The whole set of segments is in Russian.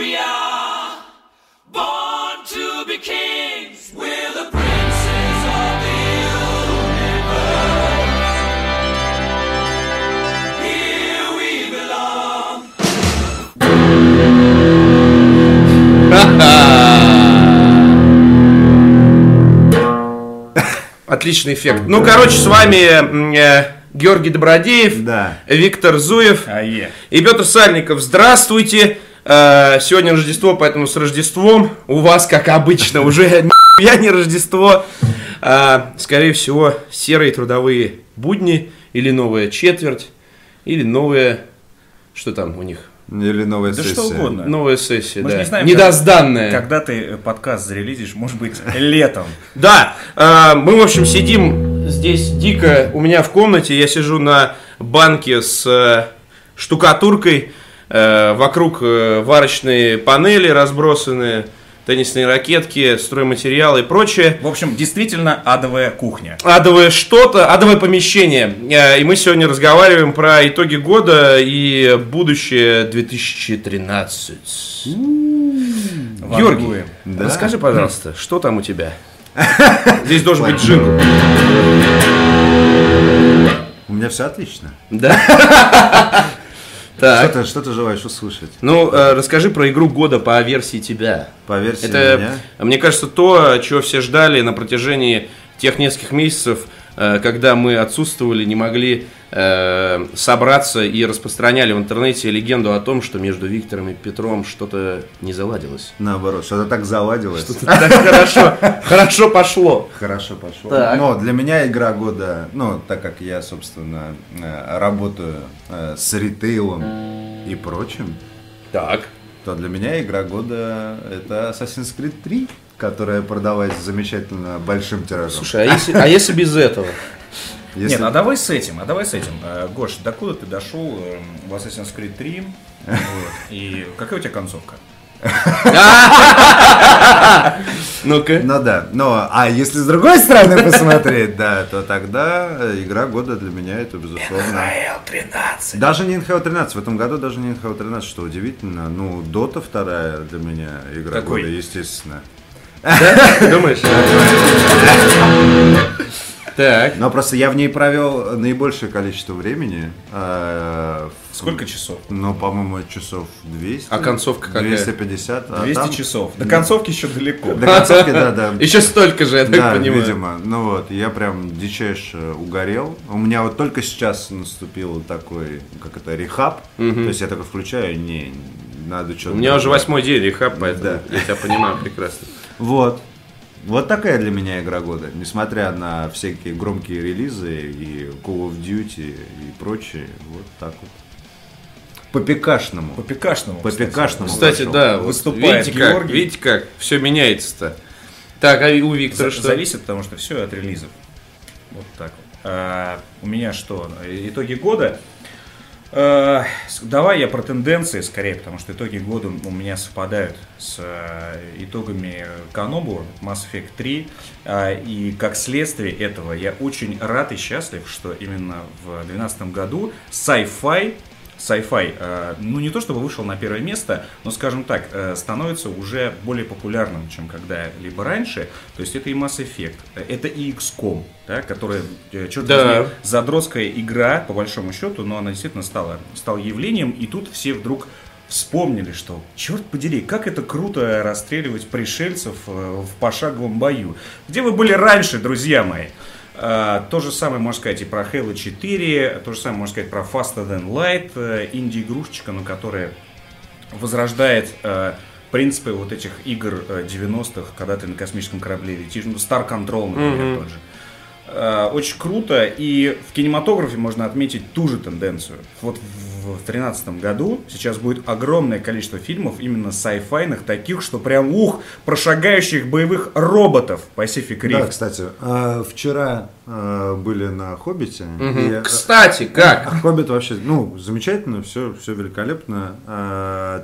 we are, born to be kings. We're the princes of the universe. Here we belong. Отличный эффект. Ну, короче, с вами э, Георгий Добродеев, Да. Виктор Зуев А е. и Петр Сальников. Здравствуйте. Э, Сегодня Рождество, поэтому с Рождеством у вас, как обычно, уже я не Рождество. А, Скорее всего, серые трудовые будни или новая четверть, или новая... Что там у них? Или новая Да сессия. что угодно. Новая сессия, Мы да. не знаем, Недозданная. Когда ты э, подкаст зарелизишь, может быть, летом. Да, э, мы, в общем, сидим здесь дико у меня в комнате. Я сижу на банке с э, штукатуркой. Э, вокруг э, варочные панели разбросаны, теннисные ракетки, стройматериалы и прочее. В общем, действительно адовая кухня. Адовое что-то, адовое помещение. Э, И мы сегодня разговариваем про итоги года и будущее 2013. Георгий, Вангуем. Да. расскажи, пожалуйста, что там у тебя? Здесь должен быть джингл. У меня все отлично. Да? Что Так. ты, что ты желаешь услышать? Ну, э, расскажи про игру года по версии тебя. По версии Это, меня? мне кажется, то, чего все ждали на протяжении тех нескольких месяцев, э, когда мы отсутствовали, не могли э, собраться и распространяли в интернете легенду о том, что между Виктором и Петром что-то не заладилось. Наоборот, что-то так заладилось. Так хорошо, хорошо пошло. Хорошо пошло. Но для меня игра года, ну, так как я, собственно, э, работаю э, с ритейлом и прочим, Так. то для меня игра года это Assassin's Creed 3, которая продалась замечательно большим тиражом. Слушай, а если, а если без этого? Если- Нет, а давай с этим, а давай с этим. Э, Гош, докуда ты дошел э, в Assassin's Creed 3? Вот. И какая у тебя концовка? Ну-ка. Ну да, но а если с другой стороны посмотреть, да, то тогда э, игра года для меня это безусловно. 13. Даже не NHL 13, в этом году даже не NHL 13, что удивительно. Ну, Дота вторая для меня игра года, естественно. Да? Думаешь? Так. Но просто я в ней провел наибольшее количество времени. э, Сколько часов? Ну, по-моему, часов 200. А концовка какая? 250. а 200 там- часов. До концовки еще далеко. До концовки, да, да. Еще столько же, я так понимаю. видимо. Ну вот, я прям дичайше угорел. У меня вот только сейчас наступил такой, как это, рехаб. То есть я такой включаю, не, надо что-то... У меня уже восьмой день рехаб, поэтому Да. я тебя понимаю прекрасно. Вот. Вот такая для меня игра года. Несмотря на всякие громкие релизы и Call of Duty и прочее. Вот так вот. По пикашному. По пикашному. По кстати. пикашному. Кстати, пошел. да, вот Выступает видите как, Георгий. видите как, все меняется-то. Так, а у Виктора За- что? Зависит, потому что все от релизов. Вот так вот. А, у меня что? Итоги года. С- давай я про тенденции скорее, потому что итоги года у меня совпадают с а, итогами Канобу, Mass Effect 3. А, и как следствие этого я очень рад и счастлив, что именно в 2012 году sci-fi sci-fi, э, ну не то чтобы вышел на первое место, но, скажем так, э, становится уже более популярным, чем когда-либо раньше. То есть это и Mass Effect, это и XCOM, да, которая, э, черт Да. возьми, задротская игра, по большому счету, но она действительно стала, стала явлением, и тут все вдруг вспомнили, что, черт подери, как это круто расстреливать пришельцев э, в пошаговом бою. Где вы были раньше, друзья мои? А, То же самое можно сказать и про Halo 4, то же самое можно сказать про Faster Than Light, э, инди-игрушечка, ну, которая возрождает э, принципы вот этих игр э, 90-х, когда ты на космическом корабле летишь, ну, Star Control, например, тот же. Э, Очень круто, и в кинематографе можно отметить ту же тенденцию. Вот в 2013 году сейчас будет огромное количество фильмов именно сайфайных, таких, что прям ух, про шагающих боевых роботов Pacific Да, Rift. кстати, э, вчера э, были на Хоббите. и, э, Кстати, как? Хоббит вообще, ну, замечательно, все, все великолепно.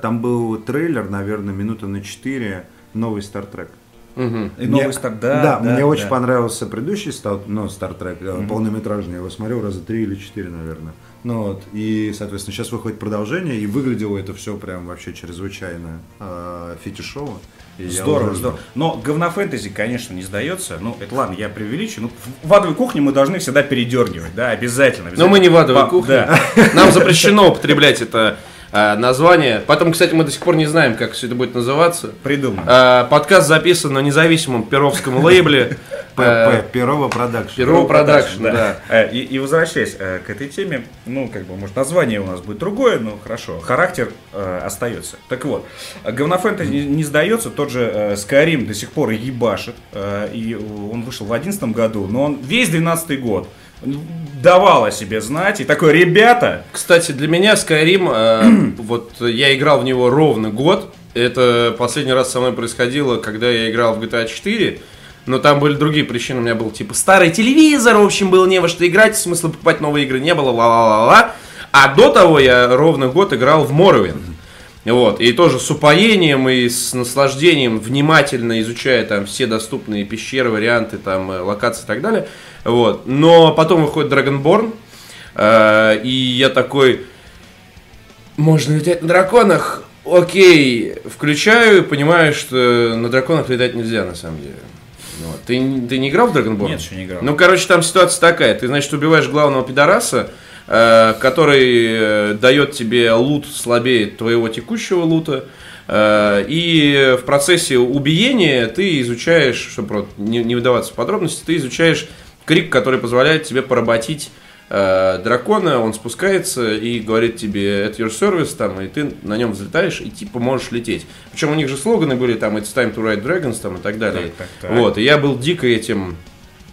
Там был трейлер, наверное, минуты на 4, новый Стартрек. И Мне- новый Стар... Да, мне очень да. понравился предыдущий Стар, ну, Стартрек, э, полнометражный. Я его смотрел раза три или четыре, наверное. Ну вот, и, соответственно, сейчас выходит продолжение, и выглядело это все прям вообще чрезвычайно э, фетишово. И Здорово, уже здорово. Но говнофэнтези, конечно, не сдается. Ну, это ладно, я преувеличу. Ну, в адовой кухне мы должны всегда передергивать, да, обязательно. Но обязательно. мы не в адовой Па- кухне. Да. Нам запрещено употреблять это э, название. Потом, кстати, мы до сих пор не знаем, как все это будет называться. Придумано. Э, Подкаст записан на независимом перовском лейбле. ПП, Перово Production. Перово Production, да. Э, И, и возвращаясь э, к этой теме, ну, как бы, может, название у нас будет другое, но хорошо. Характер э, остается. Так вот, говнофэнтези не, не сдается, тот же э, Skyrim до сих пор ебашит, э, и он вышел в 2011 году, но он весь 12 год давал о себе знать, и такой, ребята, Кстати, для меня Skyrim, э, вот я играл в него ровно год. Это последний раз со мной происходило, когда я играл в GTA 4. Но там были другие причины. У меня был типа старый телевизор, в общем, было не во что играть, смысла покупать новые игры не было, ла-ла-ла-ла. А до того я ровно год играл в Morrowind. Вот, и тоже с упоением и с наслаждением, внимательно изучая там все доступные пещеры, варианты, там, э, локации и так далее. Вот. Но потом выходит Dragonborn, э, и я такой, можно летать на драконах? Окей, включаю и понимаю, что на драконах летать нельзя на самом деле. Ты, не- ты не играл в Dragonborn? Нет, еще не играл. Ну, короче, там ситуация такая. Ты, значит, убиваешь главного пидораса, э, который э, дает тебе лут слабее твоего текущего лута. э, и в процессе убиения ты изучаешь, чтобы не, не выдаваться в подробности, ты изучаешь крик, который позволяет тебе поработить э, дракона, он спускается и говорит тебе это your service, там, и ты на нем взлетаешь и типа можешь лететь. Причем у них же слоганы были там it's time to ride dragons там и так далее. Так, так, так. Вот, и я был дико этим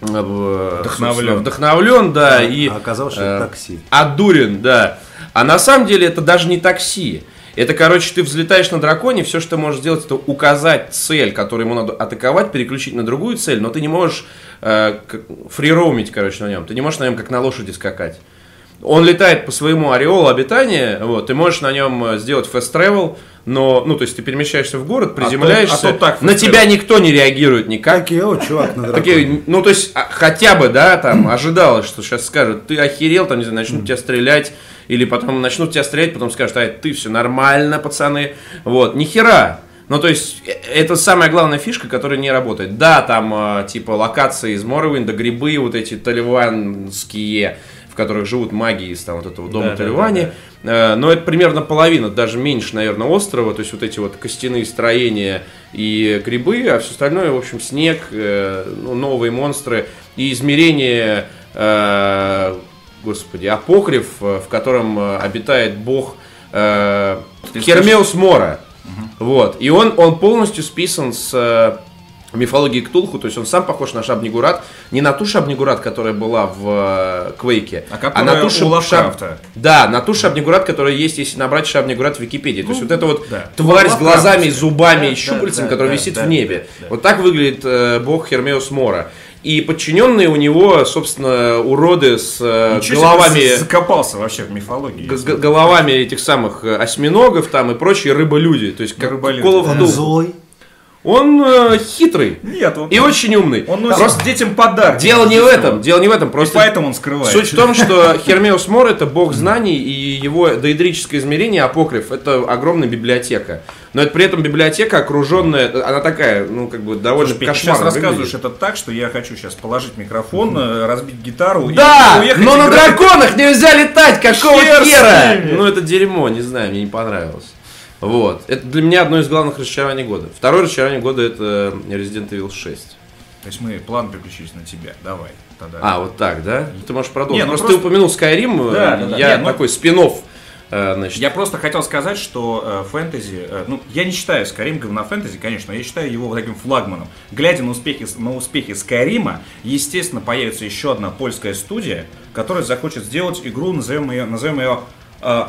э, Вдохновлен. Вдохновлен, да, и А оказалось, что э, это такси. Отдурен, да. А на самом деле это даже не такси. Это, короче, ты взлетаешь на драконе, все, что ты можешь сделать, это указать цель, которую ему надо атаковать, переключить на другую цель, но ты не можешь э, фрироумить, короче, на нем. Ты не можешь на нем как на лошади скакать. Он летает по своему ореолу обитания, вот, ты можешь на нем э, сделать fast travel, но, ну, то есть ты перемещаешься в город, приземляешься, а то так на тебя никто не реагирует никак, Такие, о, чувак, на. Такие, ну, то есть, а, хотя бы, да, там, ожидалось, что сейчас скажут, ты охерел, там, не знаю, начнут тебя стрелять, или потом начнут тебя стрелять, потом скажут, а, ты все нормально, пацаны, вот, ни хера. Ну, то есть, э, это самая главная фишка, которая не работает. Да, там, э, типа, локации из Morrowind, грибы вот эти таливанские, в которых живут маги из там вот этого дома Да, да, Таливани. Э, Но это примерно половина, даже меньше, наверное, острова. То есть вот эти вот костяные строения и грибы, а все остальное, в общем, снег, э, ну, новые монстры и измерение, э, господи, апокриф, в котором обитает бог Хермеус Мора. Вот. И он, он полностью списан с мифологии Ктулху, то есть он сам похож на Шабнигурат, не на ту Шабнигурат, которая была в э, Квейке, А которая на ту Шаб-. Да, на ту Шабнигурат, которая есть, если набрать Шабнигурат в Википедии. То есть вот это вот да. тварь с глазами, зубами Да, и щупальцами, да, которая да, висит да, в небе. да, да. Вот так выглядит э, бог Хермеус Мора. И подчиненные у него, собственно, уроды с э, Ничего головами... закопался вообще в мифологии. г- головами этих самых э, осьминогов там и прочие рыболюди. То есть как Рыболюди, Call of да. Duty. Он э, хитрый Нет, он, и очень умный. он носит Просто детям подарки. дело не в этом, дело не в этом. И Просто поэтому он скрывает. Суть в том, что Хермеус Мор это бог знаний, и его доидрическое измерение, апокриф, это огромная библиотека. Но это при этом библиотека, окруженная, она такая, ну, как бы, довольно Слушай, Петя, ты сейчас рассказываешь выглядит. это так, что я хочу сейчас положить микрофон, э, разбить гитару и Да, уехать но на играть. драконах нельзя летать, какого Хер хера? Ну, это дерьмо, не знаю, мне не понравилось. Вот. Это для меня одно из главных разочарований года. Второе разочарование года это Resident Evil 6. То есть мы план переключились на тебя. Давай. Тогда. А, вот так, да? Ты можешь продолжить. Не, ну просто, просто- ты упомянул Skyrim, Да, э, да, да. я Не, ну- такой спин-офф, э, значит, Я просто хотел сказать, что э, фэнтези, э, ну, я не считаю Скайрим говнофэнтези, конечно, но я считаю его вот таким флагманом. Глядя на успехи, на успехи Скайрима, естественно, появится еще одна польская студия, которая захочет сделать игру, назовем ее, назовем ее э,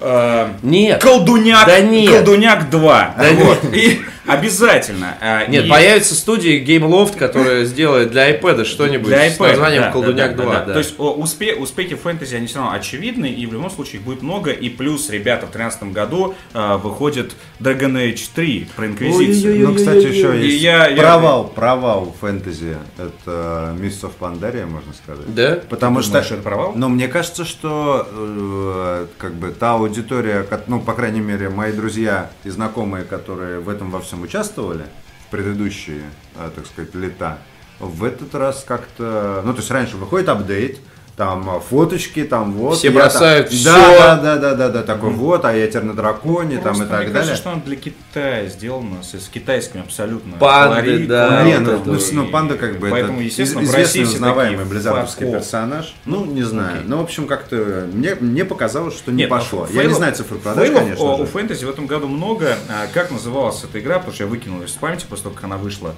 э, Нет. Колдуняк, Да нет. Колдуняк 2. Да вот. И Обязательно. А, Нет, и- появится студия Game Loft, которая сделает для iPad что-нибудь Для с iPad, названием да, Колдуняк да, 2. да, да. да. То есть успе- успехи фэнтези, они все равно очевидны, и в любом случае их будет много. И плюс, ребята, в 2013 году а, выходит Dragon Age 3 про Инквизицию. Ну, кстати, еще И есть я- я- провал, провал фэнтези. Это Mists of Pandaria, можно сказать. Да? Потому Ты что, думаешь, это провал? Но мне кажется, что э, как бы та аудитория, ну, по крайней мере, мои друзья и знакомые, которые в этом во всем участвовали в предыдущие, э, так сказать, лета, в этот раз как-то, ну, то есть раньше выходит апдейт, там э, фоточки, там вот. Все бросают там- всё. Да, да, да, да, да, да, такой вот, а я теперь на драконе, там Просто и так мне далее. кажется, что она для Китая сделана, с, с китайским абсолютно. Панды, колорит, да. Не, ну, вот ну, это. с- ну, панда как бы Поэтому, это естественно, из- в России известный, все узнаваемый близзардовский персонаж. Ну, не знаю. Окей. Ну, в общем, как-то мне, мне показалось, что не Нет, пошло. ну, Я не фейлов- знаю цифры продаж, фейлов, конечно о, же. У фэнтези в этом году много. А, Как называлась эта игра, потому что я выкинул ее из памяти после того, как она вышла.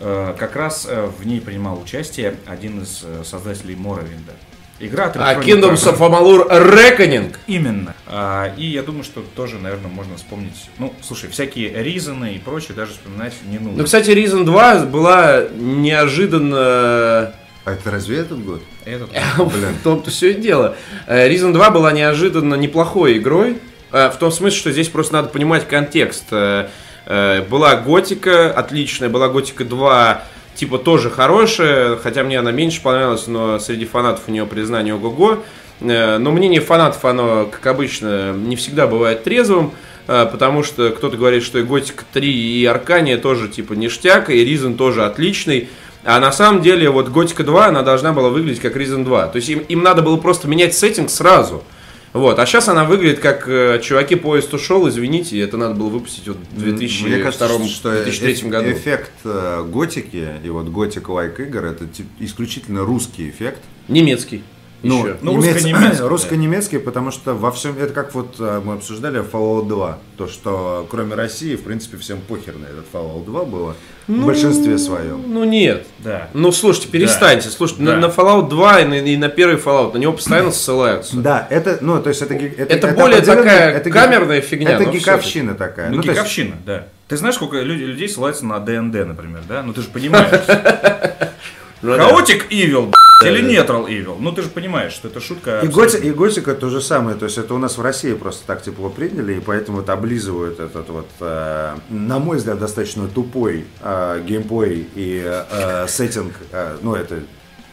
Э, Как раз э, в ней принимал участие один из э, создателей Моровинда. Игра от А Kingdoms of Amalur Reckoning. Именно. А, И я думаю, что тоже, наверное, можно вспомнить. Ну, слушай, всякие Ризаны и прочее даже вспоминать не нужно. Ну, кстати, Reason 2 была неожиданно... А это разве этот год? Этот- В том-то все и дело. Reason 2 была неожиданно неплохой игрой. В том смысле, что здесь просто надо понимать контекст. Э, Была Готика отличная, была Готика 2 типа тоже хорошая, хотя мне она меньше понравилась, но среди фанатов у нее признание ого-го. Э, Но мнение фанатов, оно, как обычно, не всегда бывает трезвым, э, потому что кто-то говорит, что и Готика 3, и Аркания тоже типа ништяк, и Ризен тоже отличный. А на самом деле, вот Готика 2, она должна была выглядеть как Reason 2. То есть им, им надо было просто менять сеттинг сразу. Вот. А сейчас она выглядит как э, чуваки поезд ушел, извините, это надо было выпустить вот в Мне кажется, 2002 что 2003 эф- году. эффект э, готики и вот готик-лайк игр это тип- исключительно русский эффект. Немецкий. Ну, еще. Ну, немец- русско-немецкий, да. русско-немецкий, потому что во всем это как вот э, мы обсуждали Fallout 2, то что кроме России в принципе всем похер на этот Fallout 2 было в большинстве своем. Ну нет. Да. Ну слушайте, перестаньте. Слушайте, на, Да. на Fallout 2 и на, и на первый Fallout, на него постоянно ссылаются. Да, это, ну, то есть это... ги- Это более такая ги- камерная фигня, Это гиковщина такая. Ну, Ну, то есть- гиковщина, да. Ты знаешь, сколько людей ссылаются на ДНД, например, да? Ну ты же понимаешь. Ну да. Хаотик Evil, или Neutral Evil. Ну ты же понимаешь, что это шутка. И, абсолютно. готи, и готика то же самое, то есть это у нас в России просто так тепло приняли, и поэтому вот облизывают этот вот, э, на мой взгляд, достаточно тупой э, геймплей и э, сеттинг, э, ну это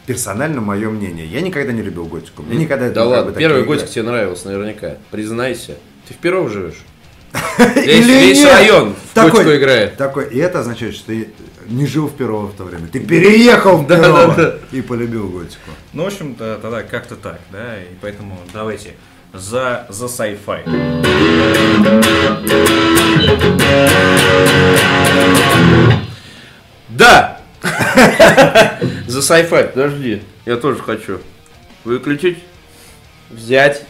персонально мое мнение. Я никогда не любил готику. Мне никогда Да как ладно, бы, первый игры. тебе нравился наверняка. Признайся. Ты в Перов живешь? Или Весь, весь нет? район в Такой- готику играет. Такой, и это означает, что ты не жил в Перово в то время. Ты переехал в Перово и полюбил готику. Ну, в общем-то, тогда как-то так, да, и поэтому давайте за, за sci-fi. Да! За sci-fi, подожди. Я тоже хочу. Выключить, взять,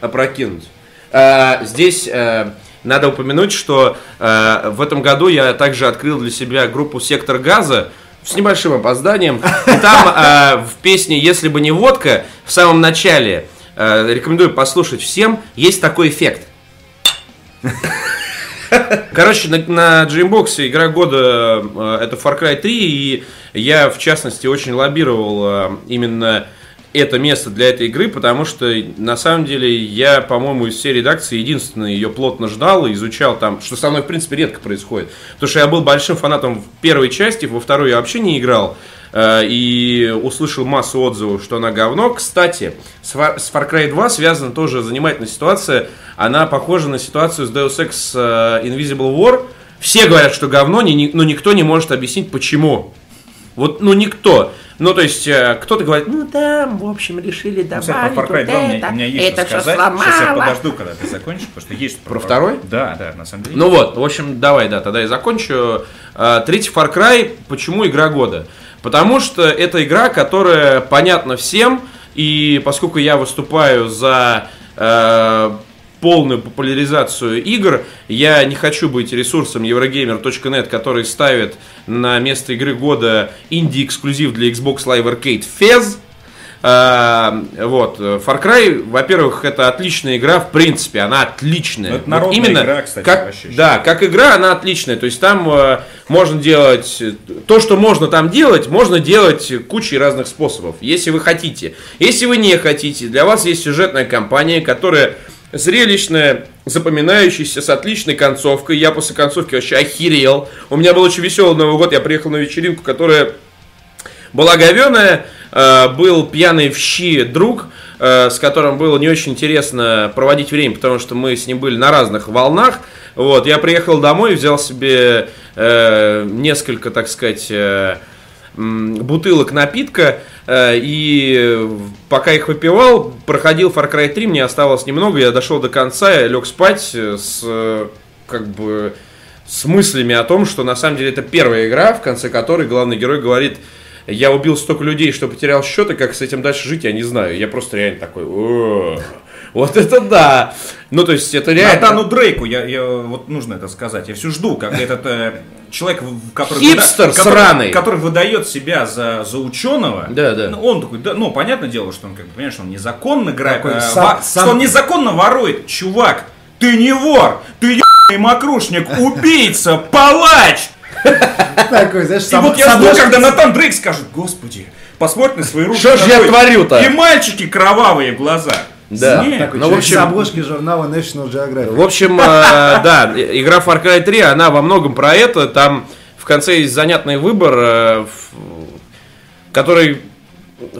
опрокинуть. А, Здесь э, надо упомянуть, что э, в этом году я также открыл для себя группу «Сектор газа», с небольшим опозданием. Там э, в песне «Если бы не водка» в самом начале, э, рекомендую послушать всем, есть такой эффект. Короче, на, на Dreambox игра года э, это Far Cry 3, и я, в частности, очень лоббировал э, именно это место для этой игры, потому что, на самом деле, я, по-моему, из всей редакции единственный ее плотно ждал и изучал там, что со мной, в принципе, редко происходит. Потому что я был большим фанатом в первой части, во второй я вообще не играл, э, и услышал массу отзывов, что она говно. Кстати, с Far, Cry 2 связана тоже занимательная ситуация. Она похожа на ситуацию с Deus Ex э, Invisible War. Все говорят, что говно, но никто не может объяснить, почему. Вот, ну, никто. Ну, то есть, э, кто-то говорит, ну, там, в общем, решили Ну, добавить по Far Cry вот 2 у меня, у меня есть это что сказать. Сейчас я сломало. подожду, когда ты закончишь, потому что есть Про второй? Да, да, на самом деле. Ну вот, в общем, давай, да, тогда я закончу. Э, Третий Far Cry, почему игра года? Потому что это игра, которая понятна всем, и поскольку я выступаю за э, полную популяризацию игр, я не хочу быть ресурсом Eurogamer.net, который ставит на место игры года инди-эксклюзив для Xbox Live Arcade Fez, А, вот, Far Cry, во-первых, это отличная игра, в принципе, она отличная. Ну, это Вот народная именно игра, кстати, как, вообще да, как игра, она отличная. То есть там э, можно делать то, что можно там делать, можно делать кучей разных способов, если вы хотите. Если вы не хотите, для вас есть сюжетная кампания, которая зрелищная, запоминающаяся, с отличной концовкой. Я после концовки вообще охерел. У меня был очень веселый Новый год, я приехал на вечеринку, которая была говеная, э, был пьяный в щи друг, э, с которым было не очень интересно проводить время, потому что мы с ним были на разных волнах. Вот, я приехал домой, взял себе э, несколько, так сказать, бутылок напитка, э, и пока их выпивал, проходил Far Cry 3, мне осталось немного, я дошел до конца, я лег спать э, с, э, как бы, с мыслями о том, что на самом деле это первая игра, в конце которой главный герой говорит, я убил столько людей, что потерял счет, и как с этим дальше жить, я не знаю. Я просто реально такой, «О, вот это да. Ну, то есть, это реально... Натану Дрейку, я, я- вот нужно это сказать. Я все жду, как этот э, человек, в- который, Хипстер выда- который, сраный. который выдает себя за, за ученого. Да, да. Ну, он такой, да, ну, понятное дело, что он, как бы, понимаешь, он незаконно играет, Такой э, сам- во- сам- что он незаконно ворует. Чувак, ты не вор, ты ебаный мокрушник, убийца, палач. Такой, знаешь, И вот я жду, когда Натан Дрейк скажет, господи, посмотри на свои руки. Что ж я творю-то?» И мальчики кровавые глаза. Да. Нет. Такой Ну, в общем- с обложки журнала National Geographic. В общем, э, да, игра Far Cry 3, она во многом про это. Там в конце есть занятный выбор, э, который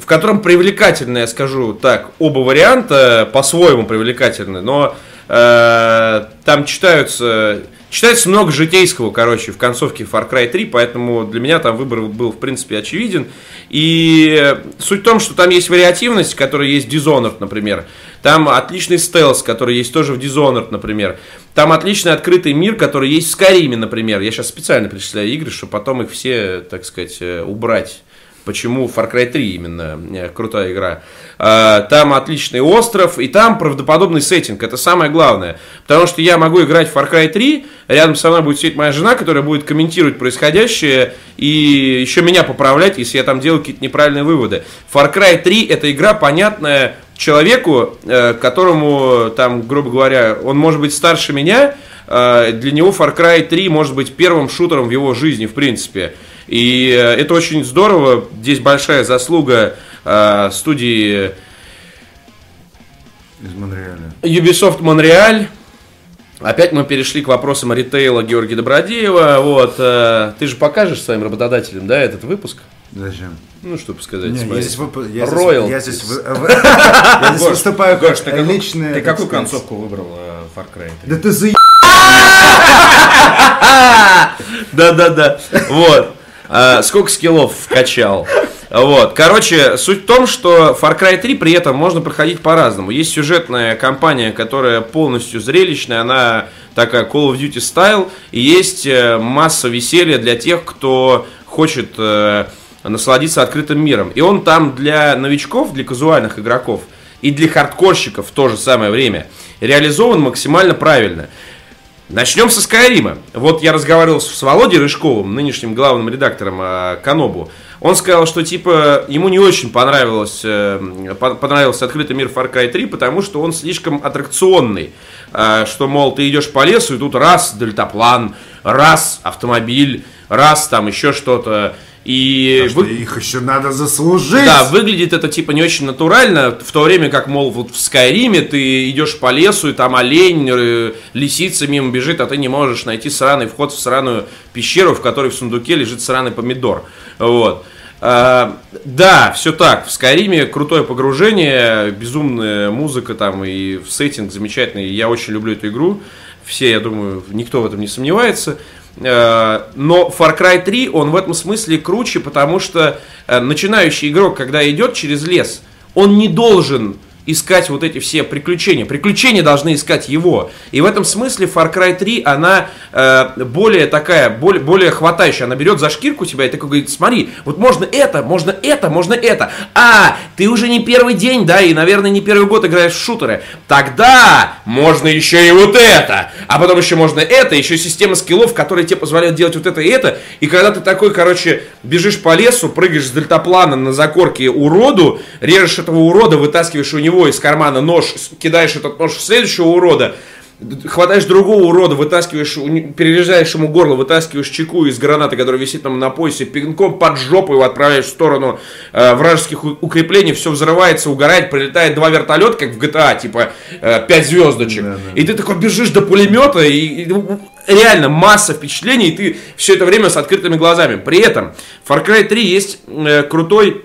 в котором привлекательно, я скажу так, оба варианта по-своему привлекательны, но э, там читаются, читается много житейского, короче, в концовке Far Cry 3, поэтому для меня там выбор был, в принципе, очевиден. И суть в том, что там есть вариативность, которая есть в Dishonored, например. Там отличный стелс, который есть тоже в Dishonored, например. Там отличный открытый мир, который есть в Skyrim, например. Я сейчас специально перечисляю игры, чтобы потом их все, так сказать, э, убрать. Почему Far Cry 3 именно э, крутая игра. А, Там отличный остров, и там правдоподобный сеттинг. Это самое главное. Потому что я могу играть в Far Cry 3, рядом со мной будет сидеть моя жена, которая будет комментировать происходящее и еще меня поправлять, если я там делаю какие-то неправильные выводы. Far Cry 3 это игра, понятная человеку, э, которому, там, грубо говоря, он может быть старше меня, для него Far Cry 3 может быть первым шутером в его жизни, в принципе. И э, это очень здорово. Здесь большая заслуга э, студии Из Монреаля. Ubisoft Montreal. Опять мы перешли к вопросам ритейла Георгия Добродеева. Вот, э, ты же покажешь своим работодателям, да, этот выпуск? Зачем? Ну, чтобы сказать. Не, я здесь, вып- я Royal. я здесь я здесь выступаю как ты какую- личная... Ты какую концовку выбрал э, Far Cry 3? Да ты за Да-да-да. Вот. А, сколько скиллов вкачал. Вот. Короче, суть в том, что Far Cry 3 при этом можно проходить по-разному. Есть сюжетная кампания, которая полностью зрелищная, она такая Call of Duty стайл, и есть э, масса веселья для тех, кто хочет э, насладиться открытым миром. И он там для новичков, для казуальных игроков и для хардкорщиков в то же самое время реализован максимально правильно. Начнем со Скайрима. Вот я разговаривал с Володей Рыжковым, нынешним главным редактором э, Канобу. Он сказал, что типа ему не очень понравилось, э, по- понравился открытый мир Far Cry 3, потому что он слишком аттракционный. Э, что, мол, ты идешь по лесу, и тут раз дельтаплан, раз автомобиль, раз там еще что-то. И Что вы- их еще надо заслужить. да, выглядит это типа не очень натурально, в то время как, мол, вот в Скайриме ты идешь по лесу, и там олень, э, лисица мимо бежит, а ты не можешь найти сраный вход в сраную пещеру, в которой в сундуке лежит сраный помидор. Вот. А, да, все так. В Скайриме крутое погружение, безумная музыка там и сеттинг замечательный. Я очень люблю эту игру. Все, я думаю, никто в этом не сомневается. Э, Но Far Cry 3, он в этом смысле круче, потому что э, начинающий игрок, когда идет через лес, он не должен искать вот эти все приключения. Приключения должны искать его. И в этом смысле Far Cry 3, она э, более такая, более, более хватающая. Она берет за шкирку тебя и такой говорит, смотри, вот можно это, можно это, можно это. А, ты уже не первый день, да, и, наверное, не первый год играешь в шутеры. Тогда можно еще и вот это. А потом еще можно это, еще система скиллов, которые тебе позволяют делать вот это и это. И когда ты такой, короче, бежишь по лесу, прыгаешь с дельтаплана на закорке уроду, режешь этого урода, вытаскиваешь у него из кармана нож, кидаешь этот нож в следующего урода, хватаешь другого урода, вытаскиваешь, перерезаешь ему горло, вытаскиваешь чеку из гранаты, которая висит там на поясе, пинком под жопу его отправляешь в сторону э, вражеских укреплений, все взрывается, угорает, прилетает два вертолета, как в GTA, типа 5 звездочек. И ты такой бежишь до пулемета, и, и, реально масса впечатлений, и ты все это время с открытыми глазами. При этом Far Cry 3 есть э, крутой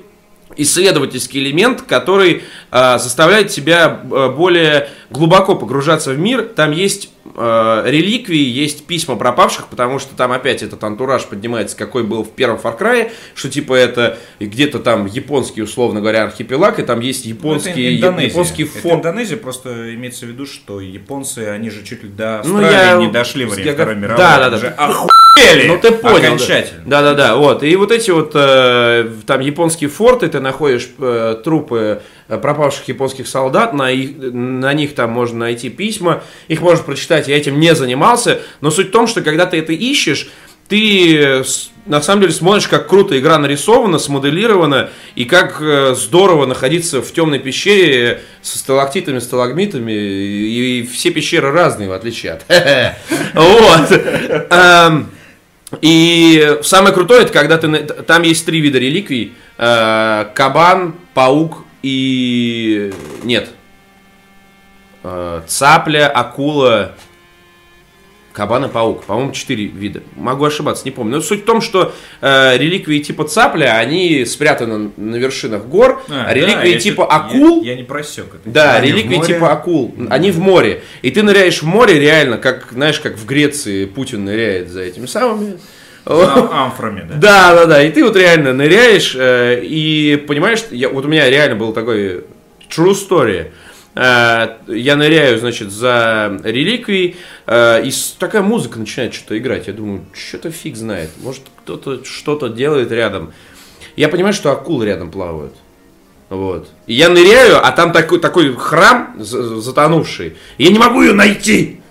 исследовательский элемент, который э, заставляет тебя э, более глубоко погружаться в мир. Там есть э, реликвии, есть письма пропавших, потому что там опять этот антураж поднимается, какой был в первом Far Cry, что типа это где-то там японский, условно говоря, архипелаг, и там есть Ну, это японский, японский Это фон. Индонезия, просто имеется в виду, что японцы, они же чуть ли до Ну, Австралии я- не дошли во время я Второй мировой. да, да, да. Уже охуели Ну ты понял. Окончательно. Да, да, да. Вот. И вот эти вот э, там японские форты, ты находишь э, трупы э, пропавших японских солдат, на, их- на них там можно найти письма, их можно прочитать, я этим не занимался, но суть в том, что когда ты это ищешь, ты э, на самом деле смотришь, как круто игра нарисована, смоделирована, и как э, здорово находиться в темной пещере со сталактитами, сталагмитами, и, все пещеры разные, в отличие от... Вот. Эм, И самое крутое, это когда ты... Там есть три вида реликвий. Э, Кабан, паук и... Нет. Э, Цапля, акула, кабан и паук. По-моему, четыре вида. Могу ошибаться, не помню. Но суть в том, что э, реликвии типа цапля, они спрятаны на вершинах гор, а, да, реликвии я типа акул... Я, я не просек это. Да, Они реликвии типа акул. Они в море. И ты ныряешь в море реально, как, знаешь, как в Греции Путин ныряет за этими самыми. А, амфорами, да. Да, да, да. И ты вот реально ныряешь э, и понимаешь, я, вот у меня реально был такой true story. Э, я ныряю, значит, за реликвией, э, и такая музыка начинает что-то играть. Я думаю, что-то фиг знает. Может, кто-то что-то делает рядом. Я понимаю, что акулы рядом плавают. Вот. И я ныряю, а там такой, такой храм за- затонувший. И я не могу ее найти.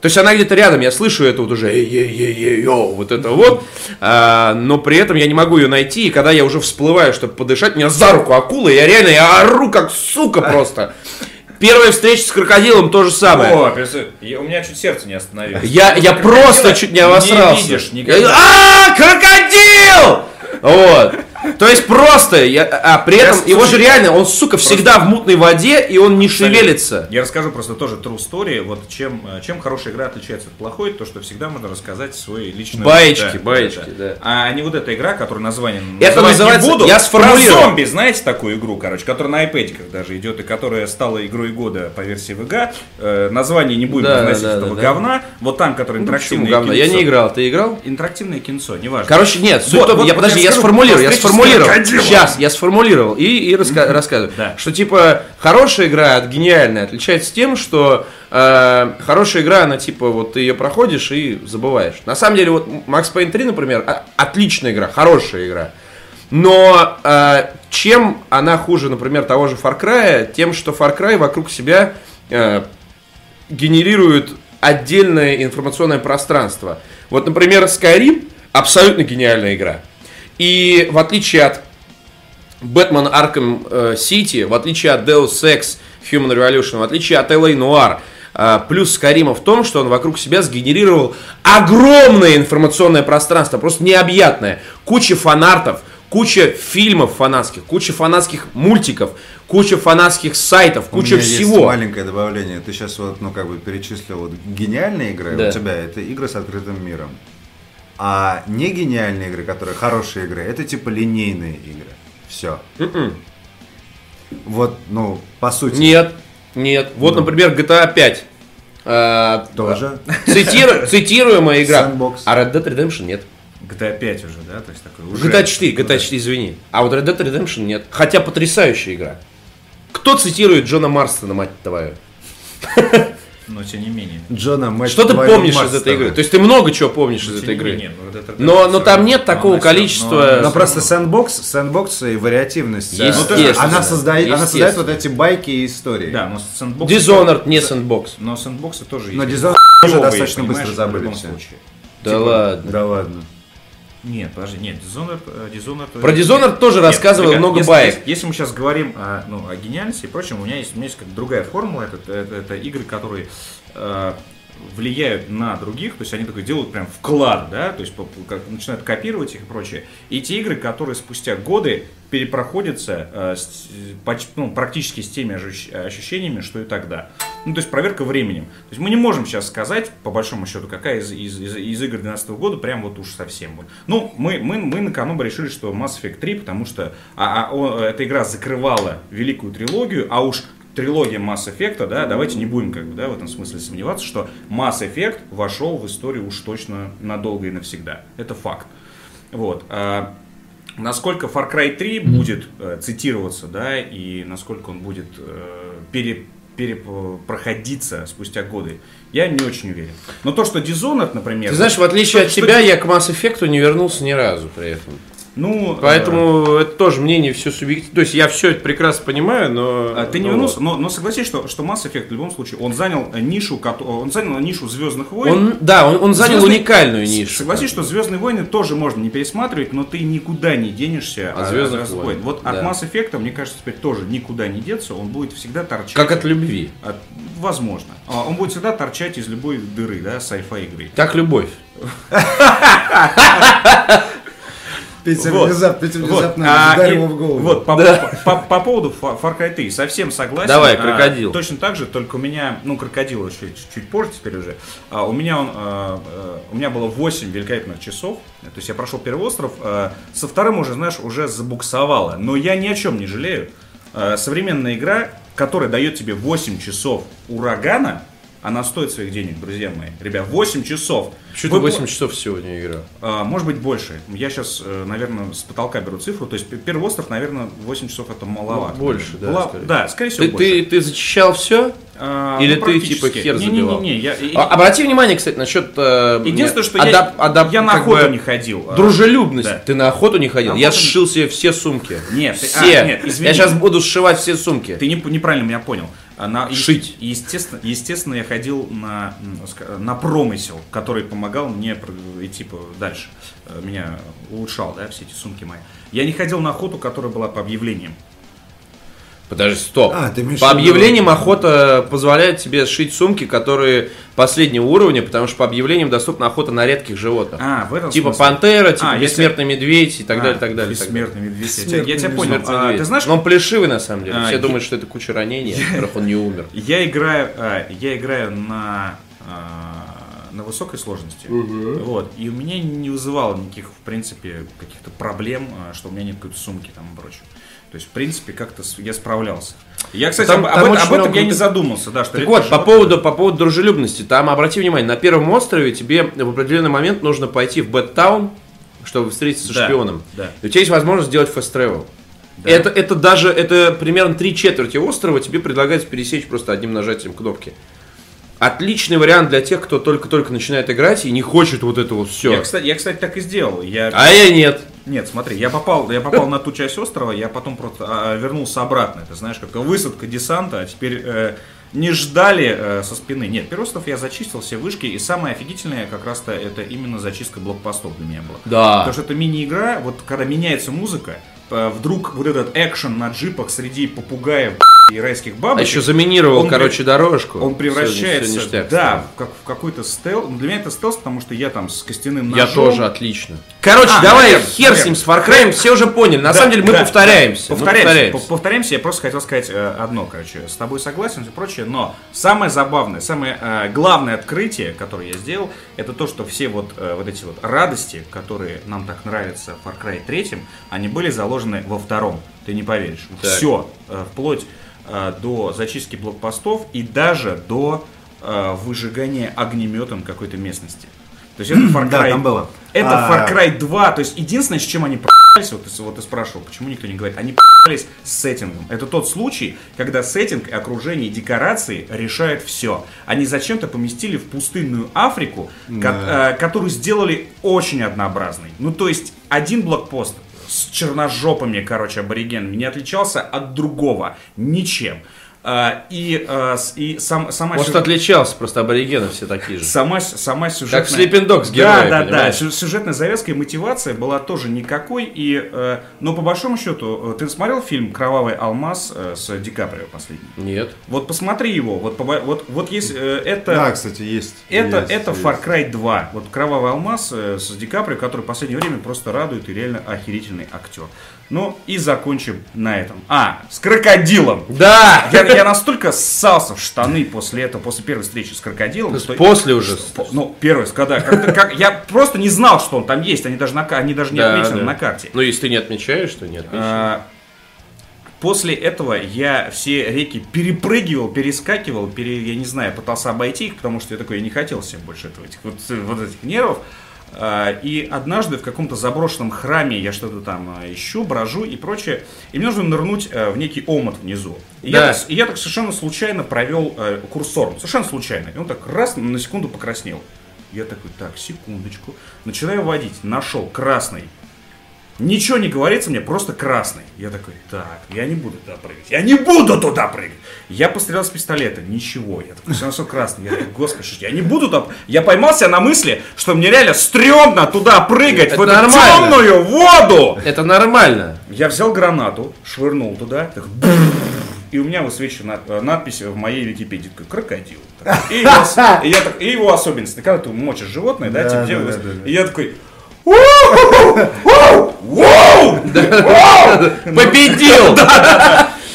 То есть она где-то рядом, я слышу это вот уже, эй, эй, эй, эй, йоу, вот это вот, А, но при этом я не могу ее найти, и когда я уже всплываю, чтобы подышать, меня за руку акула, я реально, я ору как сука просто. Первая встреча с крокодилом то же самое. О, я- у меня чуть сердце не остановилось. Я, я просто чуть не обосрался. Не видишь никогда. А, крокодил! Вот. То есть просто, я, а при этом, Я, его же реально, он, сука, всегда в мутной воде, и он не шевелится. Я расскажу просто тоже true story. Вот чем, э, чем хорошая игра отличается от плохой, то что всегда можно рассказать свой личный Баечки, опыт. баечки, да. А не вот эта игра, которая название Это называется- не буду. я сформулирую. Про зомби, знаете такую игру, короче, которая на iPad даже идет и которая стала игрой года по версии VGA. Э, название не будем Да, произносить да, этого да, говна. Вот там, который Ну, интерактивное говно? Я кинцо. не играл, ты играл? Интерактивное кинцо, неважно. Короче, нет, суть Вот, вот я подожди, я скажу сформулирую, я про встречу с сформулировал. Сейчас, я сформулировал и, и раска- рассказываю. Да. Что типа хорошая игра от гениальной отличается тем, что э, хорошая игра, она типа вот ты ее проходишь и забываешь. На самом деле вот Max Payne 3, например, отличная игра, хорошая игра. Но э, чем она хуже, например, того же Far Cry, тем, что Far Cry вокруг себя э, генерирует отдельное информационное пространство. Вот, например, Skyrim абсолютно гениальная игра. И в отличие от Batman Arkham э, City, в отличие от Deus Ex Human Revolution, в отличие от LA Noir, э, плюс Скарима в том, что он вокруг себя сгенерировал огромное информационное пространство, просто необъятное. Куча фанартов, куча фильмов фанатских, куча фанатских мультиков, куча фанатских сайтов, У куча меня есть всего. маленькое добавление. Ты сейчас вот, ну, как бы перечислил вот гениальные игры Да. у тебя это игры с открытым миром. А не гениальные игры, которые хорошие игры, это типа линейные игры. Все. Вот, ну, по сути. Нет, нет. Вот, Ну. например, GTA 5. Э, Тоже. цитиру- Цитируемая игра. Sandbox. А Red Dead Redemption нет. GTA 5 уже, да? То есть такой уже... GTA 4, GTA 4, извини. А вот Red Dead Redemption нет. Хотя потрясающая игра. Кто цитирует Джона Марстона, мать твою? Но тем не менее. Джона, мать Что ты помнишь из этой игры? То есть ты много чего помнишь из Тем этой не игры? ну, вот это- Но- но там нет такого количества- но Но просто sandbox, sandbox и вариативность. да. Естественно. Она создает, она создает вот эти байки и истории. Да, но sandbox... Dishonored, не sandbox. Но sandbox ы тоже Но есть. Dishonored тоже достаточно быстро забыли. Да ладно. Да ладно. Нет, подожди, нет, Dishonored... э, Dishonored Про Dishonored тоже Нет, рассказывал ребят, много если, баек. Если, если мы сейчас говорим о, ну, о гениальности и прочем, у меня есть, у меня есть как другая формула. Это, это, это игры, которые э, влияют на других, то есть они такой делают прям вклад, да, то есть как- начинают копировать их и прочее. И те игры, которые спустя годы перепроходятся э, с- поч- ну, практически с теми ощущ- ощущениями, что и тогда. Ну, то есть проверка временем. То есть мы не можем сейчас сказать, по большому счету, какая из, из, из, из игр 2012 года прям вот уж совсем. вот. Ну, мы, мы, мы на Канобе решили, что Mass Effect 3, потому что а, а, о- эта игра закрывала великую трилогию, а уж трилогия Mass Effect, да, давайте не будем как бы, да, в этом смысле сомневаться, что Mass Effect вошел в историю уж точно надолго и навсегда. Это факт. Вот. А насколько Far Cry 3 будет э, цитироваться, да, и насколько он будет э, пере, перепроходиться спустя годы, я не очень уверен. Но то, что Dishonored, например... Ты знаешь, в отличие что- от что тебя, я к Mass Effect не вернулся ни разу при этом. Ну, э, Поэтому это тоже мнение все субъективно. То есть я все это прекрасно понимаю, но... А, Ты не ну вернулся, но, но согласись, что, что Mass Effect в любом случае, он занял э, нишу, кото- он занял нишу Звездных войн. Он, да, он, он занял Звездные- уникальную нишу. Согласись, что Звездные войны тоже можно не пересматривать, но ты никуда не денешься От «Звездных войн», Вот да. от Mass Effect, мне кажется, теперь тоже никуда не деться, он будет всегда торчать. Как от любви. От- Возможно. А, Он будет всегда торчать из любой дыры, да, sci-fi игры. Как любовь. Питер Вот. внезапно, Вот, внезапно а, ударил и- его в голову. Вот, по, Да. по- по поводу Фа- Far Cry 3, совсем согласен. Давай, А, крокодил. точно так же, только у меня, ну, крокодил чуть, чуть позже теперь уже. А, у меня он, а, а, у меня было 8 великолепных часов. То есть я прошел первый остров. а, со вторым уже, знаешь, уже забуксовало. Но я ни о чем не жалею. А, современная игра, которая дает тебе 8 часов урагана, она стоит своих денег, друзья мои. Ребят, 8 часов. Ты 8 часов сегодня играл? а, Может быть больше. Я сейчас, наверное, с потолка беру цифру. То есть первый остров, наверное, 8 часов это маловато. Ну, больше, да, Была- скорее. Да, скорее всего, Ты, больше. ты, ты зачищал все? А, Или ну, ты типа хер забивал? Не-не-не, я- и- А- Обрати внимание, кстати, насчет... э, Единственное, что адап- я, адап- я на охоту бы не ходил. А, Дружелюбность. Да. Ты на охоту не ходил? На Я охоту не- сшил себе все сумки. Нет, ты- все. а, нет, извини. Я сейчас буду сшивать все сумки. Ты не, неправильно меня понял. А На, Шить. Естественно, естественно, я ходил на, на промысел, который помогал мне про- идти дальше. Э, Меня улучшал, да, все эти сумки мои. Я не ходил на охоту, которая была по объявлениям. Подожди, стоп. А, ты по объявлениям охота позволяет тебе сшить сумки, которые последнего уровня, потому что по объявлениям доступна охота на редких животных. А, в этом типа смысле. пантера, типа А, если- бессмертный медведь и так А, далее, так далее. так далее. Бессмертный медведь. Я тебя- Я тебя понял. Бессмертный А, медведь. Ты знаешь, Но он плешивый на самом деле. А, Все я- думают, что это куча ранений, от которых он не умер. Я играю, а, я играю на, а, на высокой сложности. Вот. И у меня не вызывало никаких, в принципе, каких-то проблем, а, что у меня нет какой-то сумки там и прочее. То есть, в принципе, как-то с- я справлялся. Я, кстати, Там- об, там об об этом много я не задумался, да, что Так вот, по поводу, по поводу дружелюбности, там обрати внимание, на первом острове тебе в определенный момент нужно пойти в Бэттаун, чтобы встретиться с Да, шпионом. да. И у тебя есть возможность сделать fast travel. Да. Это, это даже, это примерно три четверти острова тебе предлагается пересечь просто одним нажатием кнопки. Отличный вариант для тех, кто только-только начинает играть и не хочет вот это вот все. Я, кстати, я, кстати, так и сделал. Я... А я нет. Нет, смотри, я попал, я попал на ту часть острова, я потом просто а, вернулся обратно. Это знаешь, как высадка десанта, а теперь э, не ждали э, со спины. Нет, первый остров я зачистил все вышки, и самое офигительное как раз-то это именно зачистка блокпостов для меня была. Да. Потому что это мини-игра, вот когда меняется музыка, э, вдруг вот этот экшен на джипах среди попугаев и райских А бабочек. еще заминировал, он короче, дорожку. Он превращается, Всё ништяк да, как, в какой-то стелс. Ну, Для меня это стелс, потому что я там с костяным Я ножом. тоже отлично. Короче, А, давай наверное, хер с ним, наверное. с Far Cry, все уже поняли. На Да, самом деле мы да, повторяемся. да. мы повторяемся. повторяемся. По- Повторяемся, я просто хотел сказать э, одно, короче, с тобой согласен и прочее, но самое забавное, самое э, главное открытие, которое я сделал, это то, что все вот, э, вот эти вот радости, которые нам так нравятся в Far Cry 3, они были заложены во втором. Ты не поверишь. Так. Все, вплоть э, до зачистки блокпостов и даже до э, выжигания огнеметом какой-то местности. То есть это Far Cry... Да, там было. Это А. Far Cry 2. То есть единственное, с чем они про***сь, вот ты, вот ты спрашивал, почему никто не говорит, они про***сь с сеттингом. Это тот случай, когда сеттинг, окружение, декорации решают все. Они зачем-то поместили в пустынную Африку, ко- э, которую сделали очень однообразной. Ну, то есть, один блокпост с черножопами, короче, аборигенами не отличался от другого ничем. А, и, а, и сам, сама Может, сюжет- отличался, просто аборигены все такие же. Сама, сама сюжетная... Как в Sleeping Dogs Да, герои, да, да. понимаешь? Сю- Сюжетная завязка и мотивация была тоже никакой. И, э, но по большому счету, э, ты смотрел фильм «Кровавый алмаз» э, с Ди Каприо последний? Нет. Вот посмотри его. Вот, вот, вот э, это... Да, кстати, есть. Это, есть, это есть. Far Cry 2. Вот Кровавый алмаз с Ди Каприо, который в последнее время просто радует и реально охерительный актер. Ну и закончим на этом. А, с крокодилом. Да! Я, я настолько ссался в штаны после этого, после первой встречи с крокодилом. что- После уже. По- Ну, первый, когда, когда- как, я просто не знал, что он там есть, они даже, на, они даже не Да, отметены да. на карте. Ну, если ты не отмечаешь, то не отмечаешь. А, После этого я все реки перепрыгивал, перескакивал, пере, я не знаю, пытался обойти их, потому что я такой, я не хотел себе больше этого, этих, вот, вот этих нервов. А, И однажды в каком-то заброшенном храме я что-то там а, ищу, брожу и прочее. И мне нужно нырнуть а, в некий омут внизу. И, Да. я, так, и я так совершенно случайно провел э, курсором. Совершенно случайно. И он так раз на секунду покраснел. Я такой, так, секундочку. Начинаю водить. Нашел красный. Ничего не говорится мне, просто красный. Я такой, так, я не буду туда прыгать. Я не буду туда прыгать. Я пострелял с пистолета, ничего. Я такой, все равно красный. Я такой, господи, я не буду туда... Я поймался на мысли, что мне реально стрёмно туда прыгать, Это в эту нормально. темную воду. Это нормально. Я взял гранату, швырнул туда, так, и у меня высвечена надпись в моей Википедии, такой, крокодил. И, с- и я и его особенность, когда ты мочишь животное, да, Да, типа, да, да, да, и я такой, «Воу! Воу! Победил!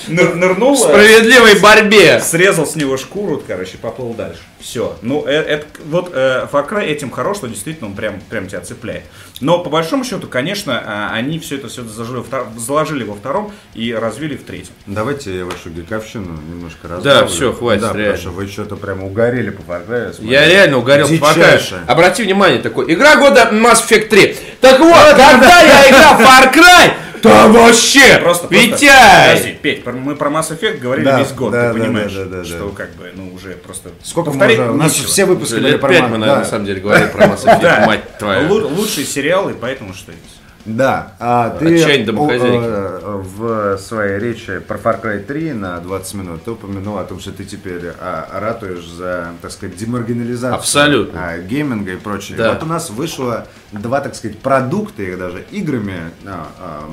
Ныр- нырнул, В справедливой борьбе. срезал с него шкуру, короче, поплыл дальше. Все. Ну, э- это, вот э, Far Cry этим хорош, что действительно он прям, прям тебя цепляет. Но по большому счету, конечно, а, они все это все заложили, заложили во втором и развили в третьем. Давайте я вашу гиковщину немножко разбавлю. всё, хватит, Да, реально. потому что вы что-то прямо угорели по Far Cry. Я реально угорел по Far Cry. Обрати внимание, такой, игра года Mass Effect 3. Так вот, когда я играл в Far Cry, там вообще, Просто, Витяй! подожди, Петь, мы про Mass Effect говорили Да, весь год, да, ты да, понимаешь, да, да, да, что да. как бы, ну, уже просто... Сколько повторить можно? У нас нечего. все выпуски были про пять Мар- мы, да. наверное, на самом деле говорили про Mass Effect, Да, мать твоя. лу- лучшие сериалы, поэтому что есть. Да, а ты Отчаяние домохозяйки. о, э, в своей речи про Far Cry 3 на 20 минут ты упомянул о том, что ты теперь а, ратуешь за, так сказать, демаргинализацию Абсолютно. а, гейминга и прочее. Да. Вот у нас вышло два, так сказать, продукта, их даже играми а, а,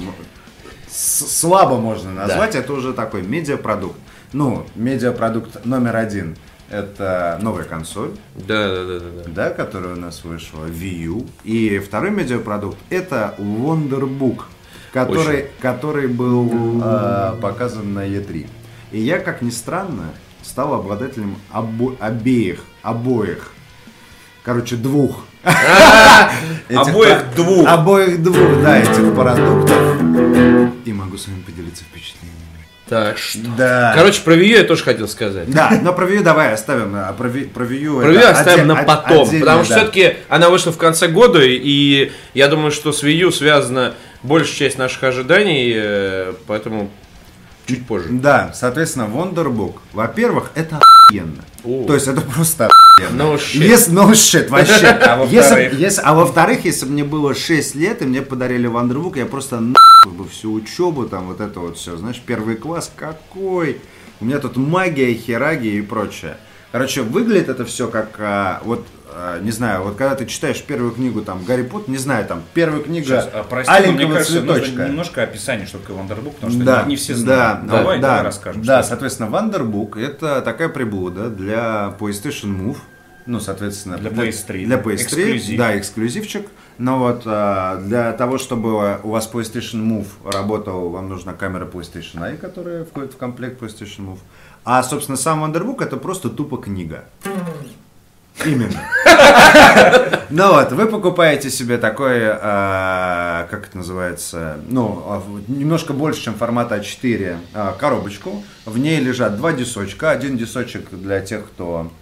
слабо можно назвать, это уже такой медиапродукт. Ну, медиапродукт номер один это новая консоль, Да, да, да, да, да. которая у нас вышла, Wii U. И второй медиапродукт это Wonderbook, который, который был э, показан на E3. И я, как ни странно, стал обладателем обо- обеих, обоих, короче, двух. Обоих двух. Обоих двух, да, этих продуктов. И могу с вами поделиться впечатлениями. Так что... Да. Короче, про U я тоже хотел сказать. Да, но про U давай оставим. а Про Wii, про U Про это оставим отде- на от- потом, отдельно, потому что да. все-таки она вышла в конце года, и я думаю, что с U связана большая часть наших ожиданий, э, поэтому чуть позже. Да, соответственно, Wonderbook, во-первых, это охуенно. То есть это просто No shit. Yes, no shit, вообще. А во-вторых? Если- если- а во-вторых, если бы мне было 6 лет, и мне подарили Wonderbook, я просто нахуй бы всю учебу, там вот это вот все, знаешь, первый класс, какой? У меня тут магия, хераги и прочее. Короче, выглядит это все как, а, вот, не знаю, вот когда ты читаешь первую книгу, там, Гарри Поттер, не знаю, там, первая книга Сейчас, а, прости, мне «Аленького кажется, нужно цветочка». немножко описание, что такое Wonderbook, потому что Да, не, не все знают. Да, давай, да, давай да, расскажем. Да, соответственно, Wonderbook это такая приблуда для PlayStation Move. Ну, соответственно, Для PS3, Для да. PS3, Эксклюзив. да, эксклюзивчик. Но вот а, для того, чтобы у вас PlayStation Move работал, вам нужна камера PlayStation Eye, которая входит в комплект PlayStation Move. А, собственно, сам Wonderbook это просто тупо книга. Именно. Ну вот, вы покупаете себе такой, а, как это называется, ну, а, немножко больше, чем формат А4, а, коробочку. В ней лежат два дисочка. Один дисочек для тех, кто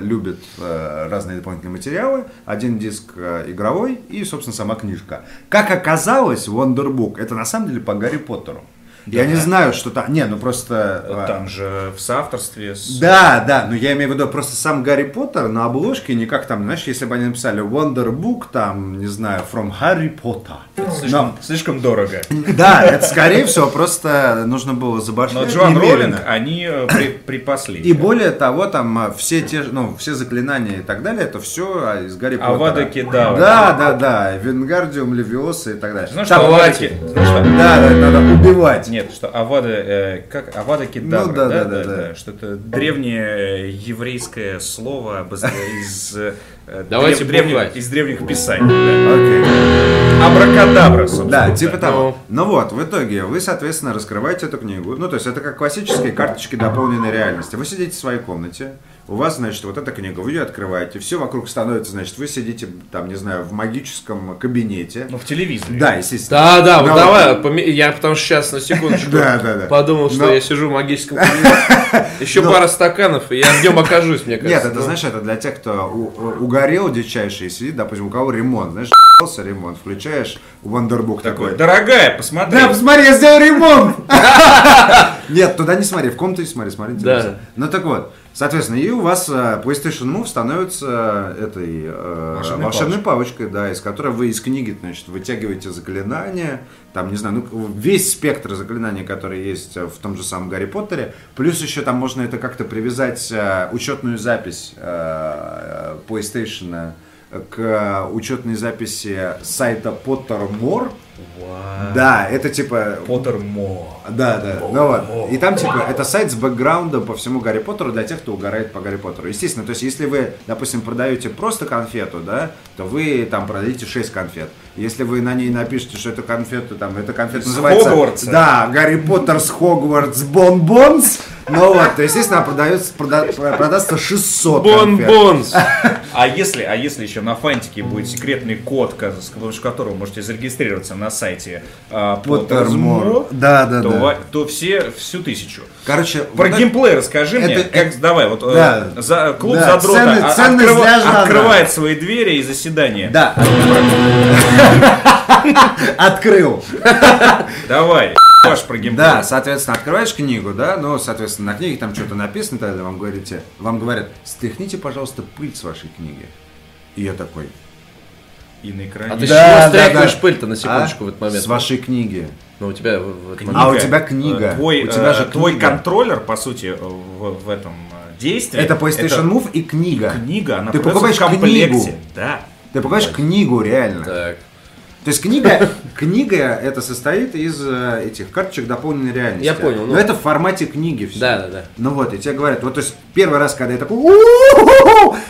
любит разные дополнительные материалы. Один диск игровой и, собственно, сама книжка. Как оказалось, Wonderbook это на самом деле по Гарри Поттеру. Я не знаю, что там. Не, ну просто. а, Там же в соавторстве с... да, да, но я имею в виду просто сам Гарри Поттер на обложке, не как там, знаешь, если бы они написали Wonder Book, там, не знаю, from Harry Potter. Слишком, слишком дорого. Да, это скорее всего просто нужно было Но забашлять Джоан немерено. Роллинг, они э, при- припасли. И более того, там а, все те, ну, все заклинания и так далее, это все из Гарри Поттера. Авада Кедавра. Да, да, да, Вингардиум, Левиоса и так далее. Знаешь, Там- что Ке- знаешь, что- Да, да, надо убивать. Нет, что Авада, э, как Авада Кедавра, Ну да, да, да, да. что это древнее э, еврейское слово из э, Давайте древ- древних, из древних писаний. да. Окей. Абракадабра, собственно. Да, типа того. Ну. Ну вот, в итоге вы, соответственно, раскрываете эту книгу. Ну, то есть это как классические карточки дополненной реальности. Вы сидите в своей комнате, у вас, значит, вот эта книга, вы ее открываете, все вокруг становится, значит, вы сидите, там, не знаю, в магическом кабинете. Ну, в телевизоре. Да, естественно. Да, да, вот Ну, давай, поме- я потому что сейчас на секундочку Да, да, да. подумал, что Но- я сижу в магическом кабинете. Еще Но- пара стаканов, и я в нем окажусь, мне кажется. Нет, это, знаешь, это для тех, кто у- угорел дичайший и сидит, допустим, у кого ремонт, знаешь, ремонт, включаешь Wonderbook такой. Такой, дорогая, посмотри. Да, посмотри, я сделал ремонт! Нет, туда не смотри, в комнате смотри, смотри. интересно. Да. Ну так вот, соответственно, и у вас э, PlayStation Move становится этой э, Волшебной волшебной палочкой, да, из которой вы из книги, значит, вытягиваете заклинания, там, не знаю, ну, весь спектр заклинаний, которые есть э, в том же самом Гарри Поттере, плюс еще там можно это как-то привязать, э, учетную запись э, PlayStation к учетной записи сайта Да, это типа Поттер Мо. да, да. Ну вот. И там, типа, это сайт с бэкграундом по всему Гарри Поттеру для тех, кто угорает по Гарри Поттеру. Естественно, то есть, если вы, допустим, продаете просто конфету, да, то вы там продадите 6 конфет. Если вы на ней напишете, что это конфета, там, эта конфета называется... Хогвартса. Да, Harry Potter's Hogwarts Bonbons. Ну вот, то, естественно, продается, прода- продастся 600 конфет. Bonbons. А если, а если еще на фантике будет секретный код, с помощью которого вы можете зарегистрироваться на сайте Pottermore. Pottermore, Да, да, то, да. то все всю тысячу. Короче, Про вот это- геймплей расскажи мне, это- как, давай, вот э, да. за, клуб Да, задрота ценный- жанра. открывает свои двери и заседания. Да, открыл. Давай, про геймплей. Да, соответственно, открываешь книгу, да, ну, соответственно, на книге там что-то написано, тогда вам говорите, вам говорят, стряхните, пожалуйста, пыль с вашей книги. И я такой, И на экране. А ты Да, чего стряхиваешь да. пыль-то на секундочку «А? в этот момент? С вашей книги. Ну, у тебя в в этот Книга. момент. А у тебя книга. Э, Твой, У тебя э, же твой книга. контроллер, по сути, в, в этом э, действии. Это PlayStation Move и книга. Книга, она Ты покупаешь в комплекте. книгу. Да. Ты покупаешь книгу, реально. Так. То есть книга, книга это состоит из э, этих карточек дополненной реальности. Я понял, ну. Но это в формате книги все. Да, да, да. Ну вот, и тебе говорят, вот то есть первый раз, когда я такой,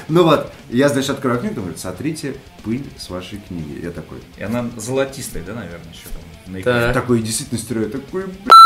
ну вот, я, значит, открываю книгу, говорят, сотрите пыль с вашей книги. Я такой, И она золотистая, да, наверное, еще там на такой действительно строю, такой, «Блядь,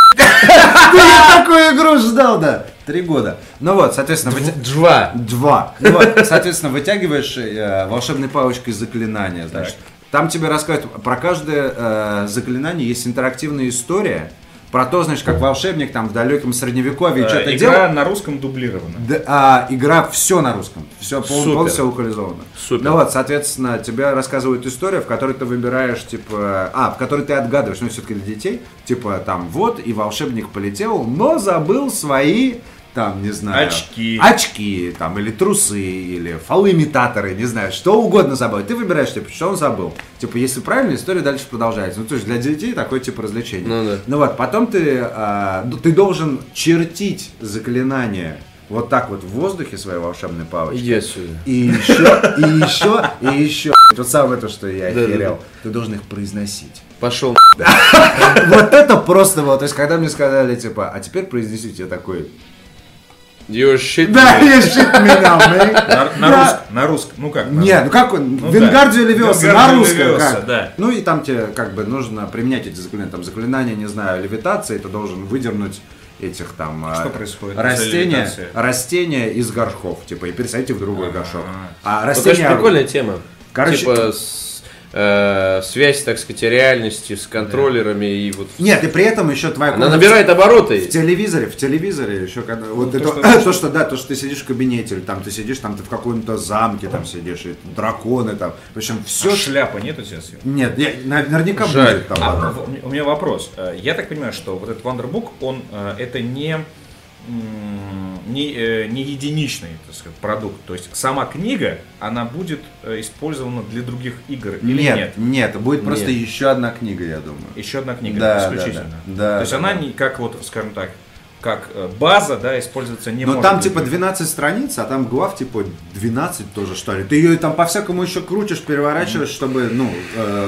я такую игру ждал, да, три года. Ну вот, соответственно, Джва. Два. Ну вот, соответственно, вытягиваешь э, волшебной палочкой заклинания, значит. Там тебе рассказывают, про каждое э, заклинание есть интерактивная история, про то, знаешь, как волшебник там в далеком средневековье Э, что-то Игра делал. на русском дублирована. Да, а, игра все на русском, все полностью локализовано. Супер. Ну вот, соответственно, тебе рассказывают историю, в которой ты выбираешь, типа, а, в которой ты отгадываешь, ну все-таки для детей, типа, там, вот, и волшебник полетел, но забыл свои, там, не знаю, Очки. очки, там, или трусы, или фалоимитаторы, не знаю, что угодно забыл. Ты выбираешь, типа, что он забыл. Типа, если правильно, история дальше продолжается. Ну, то есть для детей такое, типа, развлечение. Ну да. Ну вот, потом ты, а, д- ты должен чертить заклинание вот так вот в воздухе своей волшебной палочкой. Иди отсюда. И еще, и еще, и еще. Вот самое то, что я охерел. Ты должен их произносить. Пошел. Вот это просто вот. То есть, когда мне сказали, типа, а теперь произнесите, я такой, You shit. да, me. я shit me now, man». На, на Да. русском, на русском, ну как? на Нет, ну как он? Ну Вингардио да. Левиоса на русском Левиоса, как? да. Ну и там тебе как бы нужно применять эти заклинания. Там заклинания, не знаю, левитации, ты должен выдернуть этих там Что а, происходит на растения, растения из горшков, типа, и пересадите в другой горшок. А Вот растения... очень прикольная тема. Короче- Типа с- э, связь, так сказать, реальности с контроллерами и вот... Нет, и при этом еще твоя Она набирает В обороты. телевизоре, в телевизоре еще когда вот то, это, что- то, что да, то, что ты сидишь в кабинете, или там ты сидишь, там ты в каком-то замке там сидишь, и драконы там, в общем, все. А шляпа нет у тебя сверху? Нет, я- на- наверняка Жаль. будет там. А, в- у меня вопрос. Э, Я так понимаю, что вот этот Wonderbook, он э, это не не, э, не единичный так сказать, продукт. То есть сама книга, она будет э, использована для других игр или нет, нет? нет, будет просто Нет. еще одна книга, я думаю. Еще одна книга Да, исключительно. да, да. Да, То есть да, она да. не как вот, скажем так, как э, база, да, используется не Но может. там быть. типа 12 страниц, а там глав типа 12 тоже что ли. Ты ее там по-всякому еще крутишь, переворачиваешь, чтобы, ну,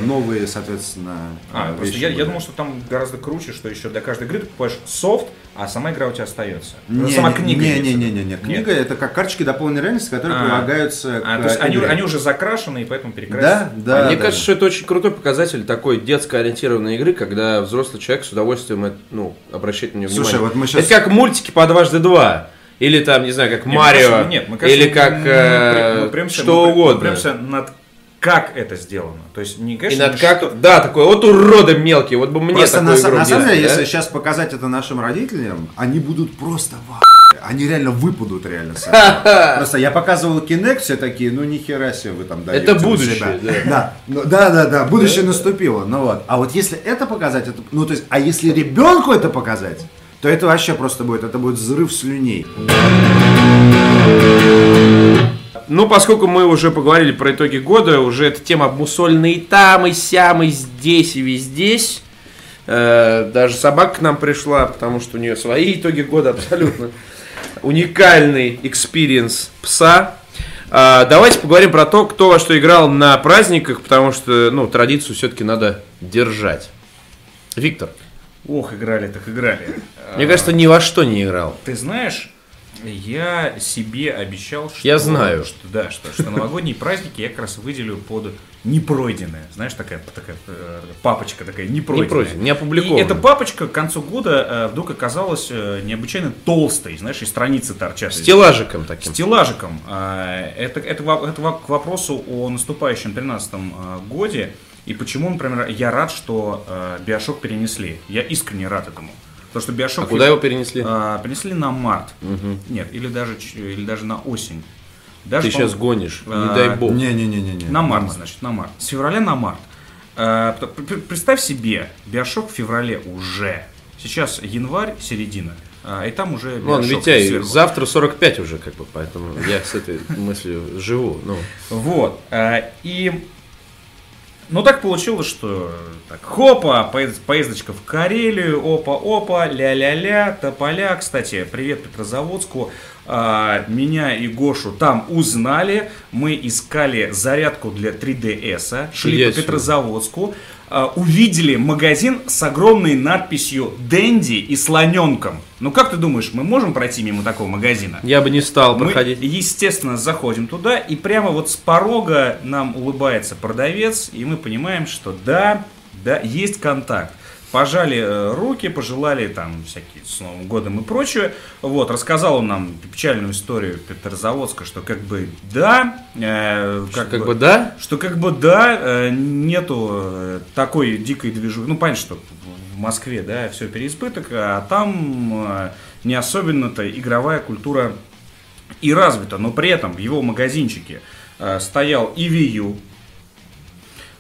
новые, соответственно, А, просто я, я думал, что там гораздо круче, что еще для каждой игры ты покупаешь софт, а сама игра у тебя остается. Не, Сама не, книга. Не, не, не, не, не. Нет. Книга это как карточки дополненной реальности, которые А. прилагаются А, к то есть они, игре. они уже закрашены, и поэтому перекрасят. Да, да. Мне да. кажется, что это очень крутой показатель такой детско ориентированной игры, когда взрослый человек с удовольствием э, ну, обращает на нее Слушай, внимание. вот мы щас- Это как мультики по дважды два. Или там, не знаю, как Нет, Марио. мы, конечно, нет, мы, конечно, или как мы э, прям- мы прямся- что мы угодно. мы прямся над как это сделано. То есть не И конечно, над не как... что- Да, такой, вот уроды мелкие, вот бы мне Просто такую на, игру на самом деле, да? если сейчас показать это нашим родителям, они будут просто в. Они реально выпадут реально с этого. Просто я показывал Kinect, все такие, ну нихера себе вы там даете. Это будущее, себя». да. Да, ну, да, да, да, будущее наступило. Ну вот. А вот если это показать, это, ну то есть, а если ребенку это показать, то это вообще просто будет, это будет взрыв слюней. Ну, поскольку мы уже поговорили про итоги года, уже эта тема обмусольена и там, и сям, и здесь, и вездесь. Э, даже собака к нам пришла, потому что у нее свои итоги года абсолютно. Уникальный experience пса. А, давайте поговорим про то, кто во что играл на праздниках, потому что, ну, традицию все-таки надо держать. Виктор, Ох, играли так играли. мне кажется, ни во что не играл. Ты знаешь, я себе обещал, что... Я знаю. Что, да, что, что новогодние праздники я как раз выделю под непройденное. Знаешь, такая, такая э, папочка такая непройденная. пройденная, не опубликованная. И эта папочка к концу года э, вдруг оказалась э, необычайно толстой, знаешь, и страницы торчат. Стеллажиком таким. Стеллажиком. А, Это, это, это к вопросу о наступающем 13 годе. И почему, например, я рад, что Биошок перенесли. Я искренне рад этому. Потому что Биошок... А куда его перенесли? А, перенесли на март. Нет, или даже, или даже на осень. Даже, Ты сейчас гонишь, не а, дай бог. Не-не-не-не. На март, значит, на март. С февраля на март. А, Представь себе, Биошок в феврале уже. Сейчас январь, середина. а, И там уже Вон, Bioshock Витя, сверху. завтра 45 уже, как бы, поэтому я с этой мыслью живу. Ну, Вот. а, И ну так получилось, что так, хопа, поезд- поездочка в Карелию, опа-опа, ля-ля-ля, тополя. Кстати, привет Петрозаводску. А, Меня и Гошу там узнали. Мы искали зарядку для 3DS, шли Иди по. Петрозаводску, а, увидели магазин с огромной надписью «Дэнди» и слоненком. Ну как ты думаешь, мы можем пройти мимо такого магазина? я бы не стал Мы, проходить. естественно, заходим туда, и прямо вот с порога нам улыбается продавец, и мы понимаем, что да, да, есть контакт. Пожали э, руки, пожелали там всякие с Новым годом и прочее. Вот, рассказал он нам печальную историю Петрозаводска, что как бы да, э, Как, как бы да? что как бы да, э, нету э, такой дикой движухи. Ну, понятно, что в Москве, да, все переизбыток, а там э, не особенно-то игровая культура и развита. Но при этом в его магазинчике э, стоял и Wii U,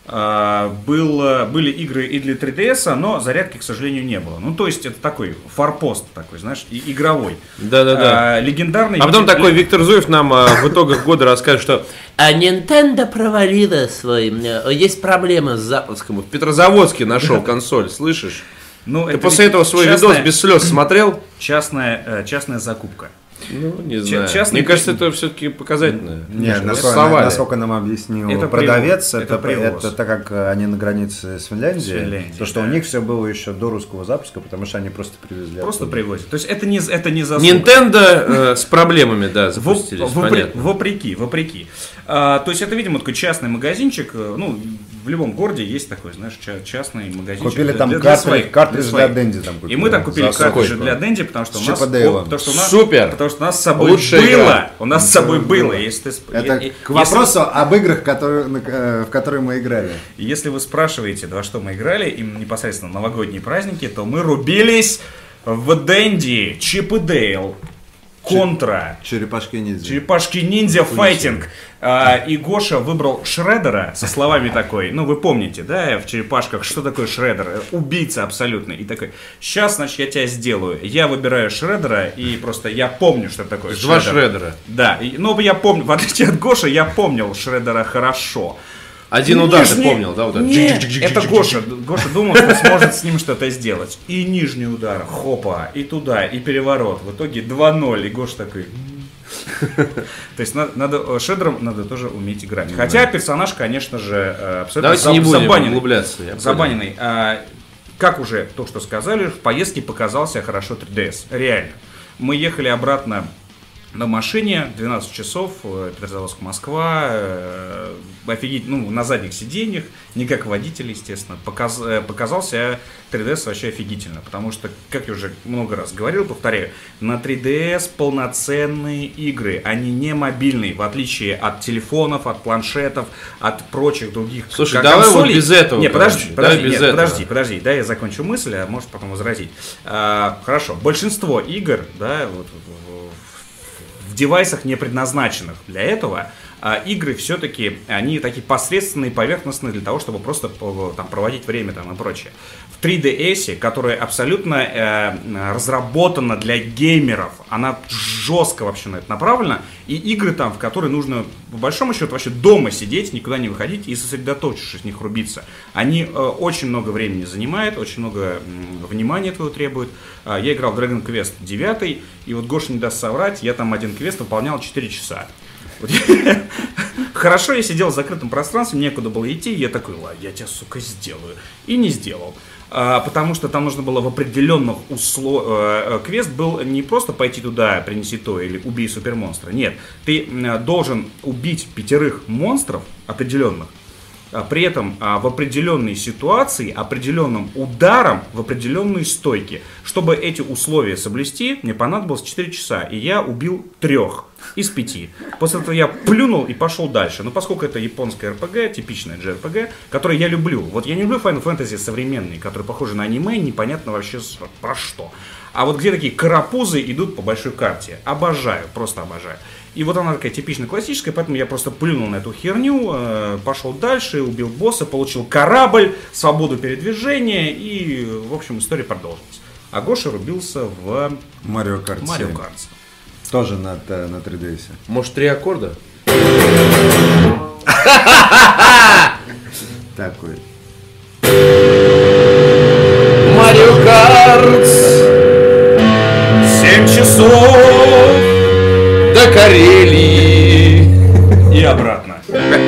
э, было, были игры и для 3DS, но зарядки, к сожалению, не было. Ну, то есть, это такой форпост такой, знаешь, и- игровой. Да-да-да. А, легендарный... А потом такой Виктор Зуев нам а, в итогах года расскажет, что А Nintendo провалила свой... э, Есть проблемы с запуском. в Петрозаводске нашел консоль, слышишь? Ну, Ты это после этого свой частная- видос без слез смотрел? Частная, э, частная закупка. Ну, не знаю. частный Мне кажется, это все-таки показательно. Нет, насколько, совали. насколько нам объяснил Это продавец, привоз, это, это привоз. это так как они на границе с Финляндией, С Финляндией, то что да. у них все было еще до русского запуска, потому что они просто привезли. Просто оттуда. привозят. То есть это не, это не заслуга. Nintendo э, с проблемами, да, запустились, вопре- понятно. Вопреки, вопреки. А, то есть это, видимо, такой частный магазинчик, э, ну, в любом городе есть такой, знаешь, ча- частный магазин. Купили там картридж- картридж для Денди там И купили. мы там купили сколько? для Денди, потому что у нас, и потому что у нас, Супер. потому что у нас с собой Лучшая было, игра. у нас с собой было. Если, ты Это и- и- к если- вопросу об играх, которые, э, в которые мы играли. Если вы спрашиваете, во что мы играли, именно непосредственно новогодние праздники, то мы рубились в Дэнди, Чип и Дейл, Контра, Черепашки ниндзя. Черепашки ниндзя файтинг. А, и Гоша выбрал Шредера со словами такой, ну вы помните, да, в черепашках, что такое Шредер? Убийца абсолютный. И такой, сейчас, значит, я тебя сделаю. Я выбираю Шредера, и просто я помню, что такое Два Шредер. Шредера. Да, и- ну я помню, в отличие от Гоши, я помнил Шредера хорошо. Один удар ты Нижний- помнил, да? Вот этот? Нет, это Гоша. Гоша думал, что сможет с ним что-то сделать. И нижний удар, хопа, и туда, и переворот. В итоге 2-0, и Гоша такой... То есть надо, надо э, шедером надо тоже уметь играть. Хотя персонаж, конечно же, э, абсолютно Давайте за- не будем забаненный. углубляться. я понял. Забаненный. А, как уже то, что сказали, в поездке показался хорошо 3DS. Реально. Мы ехали обратно на машине 12 часов, э, Петрозаводск, Москва, э, офигеть, ну, на задних сиденьях, не как водитель, естественно, Показ- э, показался 3DS вообще офигительно, потому что, как я уже много раз говорил, повторяю, на 3DS полноценные игры, они не мобильные, в отличие от телефонов, от планшетов, от прочих других Слушай, кон- давай вот консолей. без этого, Не, подожди, короче, подожди, нет, этого. подожди, подожди, да, я закончу мысль, а может потом возразить. А, хорошо, большинство игр, да, вот, в, в девайсах не предназначенных для этого, а игры все-таки, они такие посредственные, поверхностные для того, чтобы просто по- там, проводить время там, и прочее. В 3DS, которая абсолютно э, разработана для геймеров, она жестко вообще на это направлена, и игры там, в которые нужно, по большому счету, вообще дома сидеть, никуда не выходить и сосредоточившись в них рубиться. Они э, очень много времени занимают, очень много м, внимания твоего требуют. А, я играл в Dragon Quest 9, и вот Гоша не даст соврать, я там один квест выполнял 4 часа. Хорошо, я сидел в закрытом пространстве, некуда было идти, и я такой, ладно, я тебя, сука, сделаю. И не сделал. А, потому что там нужно было в определенных условиях... Квест был не просто пойти туда, принеси то, или убей супермонстра. Нет, ты должен убить пятерых монстров определенных, при этом а, в определенной ситуации, определенным ударом в определенной стойке. Чтобы эти условия соблюсти, мне понадобилось 4 часа, и я убил трех из пяти. После этого я плюнул и пошел дальше. Но поскольку это японская РПГ, типичная JRPG, которую я люблю. Вот я не люблю Final Fantasy современные, которые похожи на аниме, непонятно вообще про что. А вот где такие карапузы идут по большой карте. Обожаю, просто обожаю. И вот она такая типично классическая, поэтому я просто плюнул на эту херню, э, пошел дальше, убил босса, получил корабль, свободу передвижения, и, в общем, история продолжилась. А Гоша рубился в Марио Карт Марио 7. Картс. Тоже на, т- на 3DS. Может, три аккорда? Такой. Марио Картс! Семь часов До Карелии! и обратно.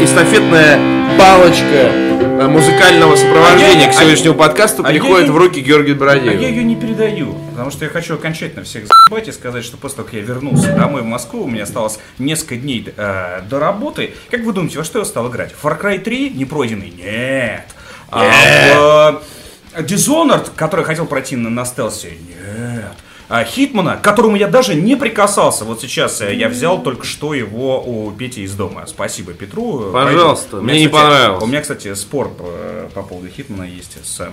Эстафетная палочка э, музыкального сопровождения А я- к сегодняшнему а- подкасту а я переходит не- в руки Георгия А Бородеева. я ее не передаю, потому что я хочу окончательно всех заебать и сказать, что после того, как я вернулся домой в Москву, у меня осталось несколько дней э, до работы. Как вы думаете, во что я стал играть? Far Cry 3 не пройденный? Нет. А в, э, Dishonored, который хотел пройти на, на стелсе? Нет. А Хитмана, к которому я даже не прикасался. Вот сейчас э, я взял только что его у Пети из дома. Спасибо Петру. Пожалуйста, мне не кстати, понравилось. У меня, кстати, спор по, по поводу Хитмана есть с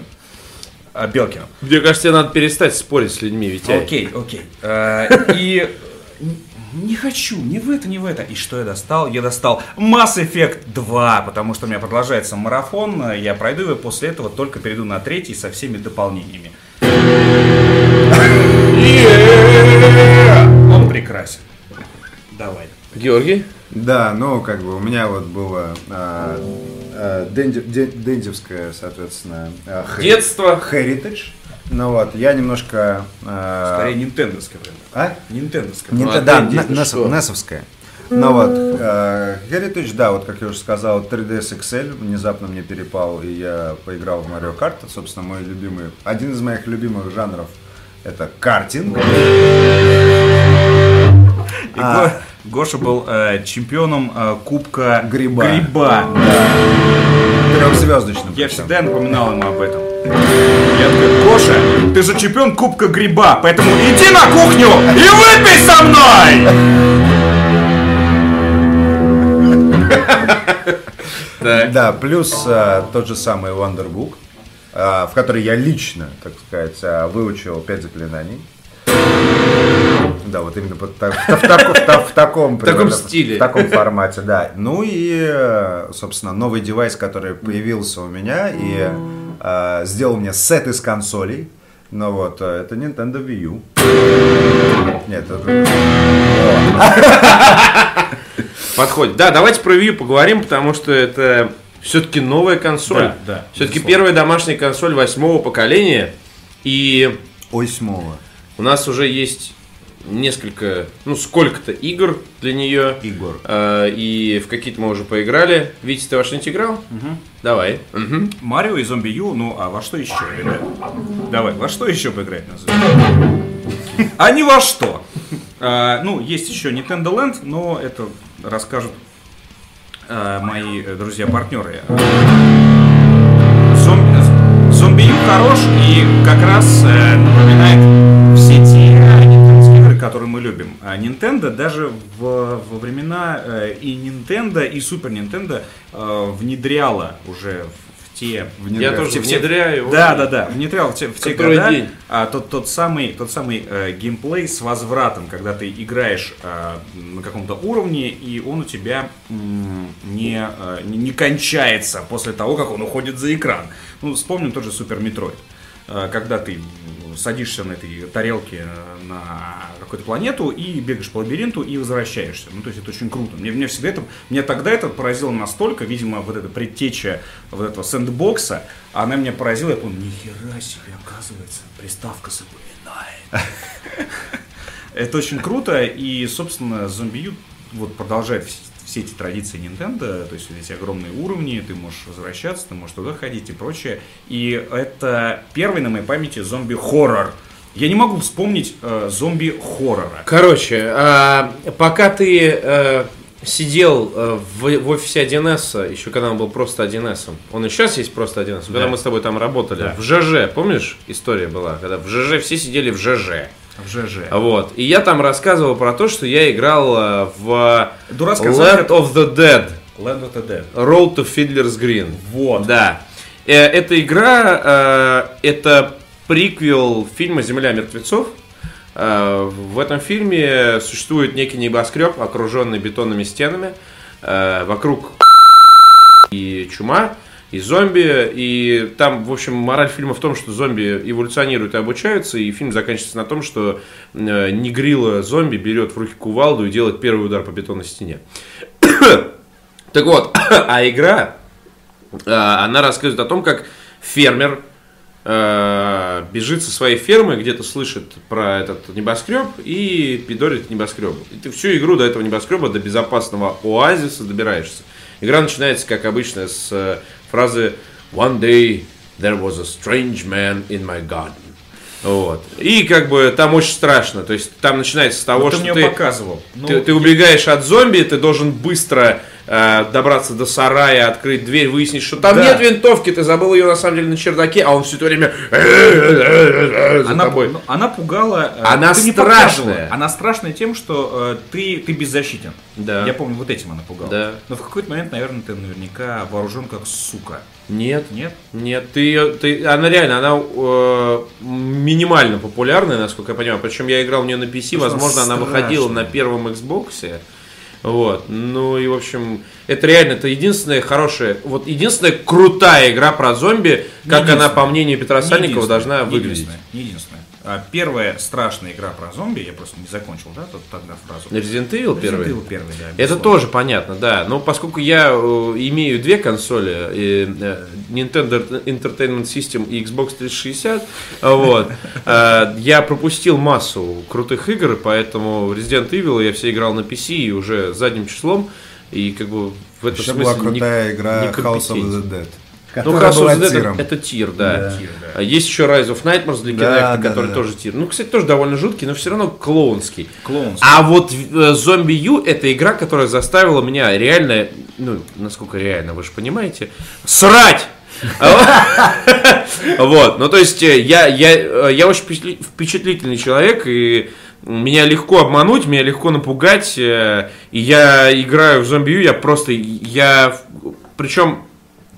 э, Белкиным. Мне кажется, тебе надо перестать спорить с людьми, Витя. Окей, окей. Э, И не хочу, ни в это, ни в это. И что я достал? Я достал Mass Effect 2, потому что у меня продолжается марафон. Я пройду его, после этого только перейду на третий со всеми дополнениями. Прекрасен. Давай. Георгий? Да, ну, как бы у меня вот было а, а, денди- де- дендевское, соответственно, а, хэ- Детство. Heritage. Ну вот, я немножко... а, Скорее, нинтендовская прям. А? Нинтендовская. Не- Ну, а да, на-? Несовская. Ну вот, э, Heritage, да, вот как я уже сказал, 3DS XL внезапно мне перепал, и я поиграл в Mario Kart. Собственно, мой любимый, один из моих любимых жанров это картинг. И А. Го- Гоша был э, чемпионом э, Кубка Гриба. Гриба. Трехзвездочным. Я всегда напоминал ему об этом. Я такой, Гоша, ты же чемпион Кубка Гриба, поэтому иди на кухню и выпей со мной! Да, плюс а, тот же самый Wonderbook, а, в который я лично, так сказать, а, выучил пять заклинаний. Да, вот именно в, в тако- в та- в таком, таком стиле. В таком формате, да. Ну и, э, собственно, новый девайс, который появился у меня и э, сделал мне сет из консолей. Ну вот, э, это Nintendo Wii U. Нет, это... Подходит. Да, давайте про Wii U поговорим, потому что это все-таки новая консоль. Да, да, Все-таки первая домашняя консоль восьмого поколения. И Осьмого. У нас уже есть несколько, ну сколько-то игр для нее. Игр. Э, и в какие-то мы уже поиграли. Витя, ты во что-нибудь играл? Давай. Мгм. Марио и Зомби Ю, ну а во что еще играть? Давай, во что еще поиграть на А не во что. А, ну, есть еще Nintendo Land, но это расскажут а, мои э, друзья-партнеры. Зомби, Зомби Ю хорош и как раз э, напоминает все те Nintendo игры, которые мы любим. А Nintendo даже в, во времена э, и Nintendo, и Super Nintendo внедряла уже в, те... Я тоже в те- внедряю. Да, да, да, внедрял в те, в те года день. а, тот, тот самый, тот самый э, геймплей с возвратом, когда ты играешь э, на каком-то уровне, и он у тебя м, не, э, не, не кончается после того, как он уходит за экран. Ну, вспомним тот же Super Metroid. Э, когда ты садишься на этой тарелке э, на какую-то планету и бегаешь по лабиринту и возвращаешься. Ну, то есть это очень круто. Мне, мне всегда это, мне тогда это поразило настолько, видимо, вот эта предтеча вот этого sandbox а, она меня поразила, я понял, нихера себе, оказывается, приставка запоминает. Это очень круто, и, собственно, U вот продолжает все эти традиции Nintendo, то есть эти огромные уровни, ты можешь возвращаться, ты можешь туда ходить и прочее. И это первый на моей памяти зомби-хоррор. Я не могу вспомнить э, зомби-хоррора. Короче, а, пока ты э, сидел э, в, в офисе 1С, еще когда он был просто 1С, он и сейчас есть просто 1С, когда Да. мы с тобой там работали, Да. в ЖЖ, помнишь, история была, когда в ЖЖ все сидели в ЖЖ. В ЖЖ. Вот. И я там рассказывал про то, что я играл э, в Land of the Dead, Land of the Dead. Road to Fiddler's Green. Вот. Да. Э, Эта игра, э, это приквел фильма «Земля мертвецов». В этом фильме существует некий небоскреб, окруженный бетонными стенами. Вокруг и чума, и зомби. И там, в общем, мораль фильма в том, что зомби эволюционируют и обучаются. И фильм заканчивается на том, что э, негрила зомби берет в руки кувалду и делает первый удар по бетонной стене. Так вот, а игра, э, она рассказывает о том, как фермер э, бежит со своей фермы, где-то слышит про этот небоскреб и пидорит к небоскребу. И ты всю игру до этого небоскреба, до безопасного оазиса добираешься. Игра начинается, как обычно, с э, фразы «One day there was a strange man in my garden». Вот. И как бы там очень страшно. То есть там начинается с того, Вот ты что ты, показывал. Ну, ты, ты убегаешь от зомби, ты должен быстро э, добраться до сарая, открыть дверь, выяснить, что там Да. нет винтовки, ты забыл ее на самом деле на чердаке, а он все это время за Она, тобой. ну, она пугала. э, Она страшная. Она страшная тем, что э, ты, ты беззащитен. Да. Я помню, вот этим она пугала. Да. Но в какой-то момент, наверное, ты наверняка вооружен как сука. Нет, Нет? нет, ты, её- ты, она реально, она э, минимально популярная, насколько я понимаю. Причем я играл в нее на PC, Потому возможно, она она выходила на первом Xbox. Вот, ну и в общем, это реально, это единственная хорошая, вот единственная крутая игра про зомби, как она, по мнению Петра Сальникова, должна не выглядеть. единственная, не единственная. А, первая страшная игра про зомби, я просто не закончил, да, тот- тогда фразу. Resident Evil первый? Resident Evil первый, да. Это безусловно. тоже понятно, да. Но поскольку я э, имею две консоли, и, э, Nintendo Entertainment System и Xbox 360, вот, э, я пропустил массу крутых игр, поэтому Resident Evil я все играл на PC и уже задним числом, и как бы в этом Еще смысле была крутая игра ни House of the Dead. Ну хорошо, была это, тиром. это тир, да. Да. Тир, да. Есть еще Rise of Nightmares для Да, Kinect, да, который да, тоже тир. Ну, кстати, тоже довольно жуткий, но все равно клоунский. Клоунский. А вот э, Zombie U это игра, которая заставила меня реально, ну, насколько реально, вы же понимаете, срать! Вот, ну то есть э, я, я, э, я очень впечатли- впечатлительный человек, и меня легко обмануть, меня легко напугать, и я играю в U, я просто, я, причем,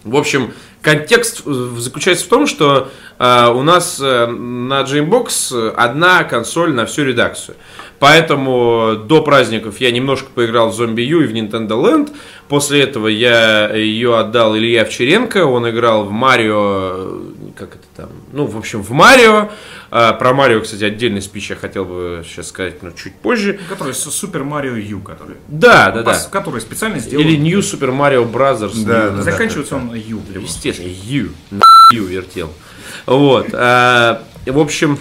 в общем, контекст э, заключается в том, что э, у нас э, на Jambox одна консоль на всю редакцию. Поэтому до праздников я немножко поиграл в Zombie U и в Nintendo Land. После этого я ее отдал Илье Овчаренко. Он играл в Марио... Как это там? Ну, в общем, в Марио. А, Про Марио, кстати, отдельный спич я хотел бы сейчас сказать, но чуть позже. Который с Супер Марио Ю, который. Да, да, да. Который специально сделан. Или New Super Mario Brothers. Да, да, Заканчивается он Ю. в Естественно, Ю. На Ю вертел. Вот. а, в общем,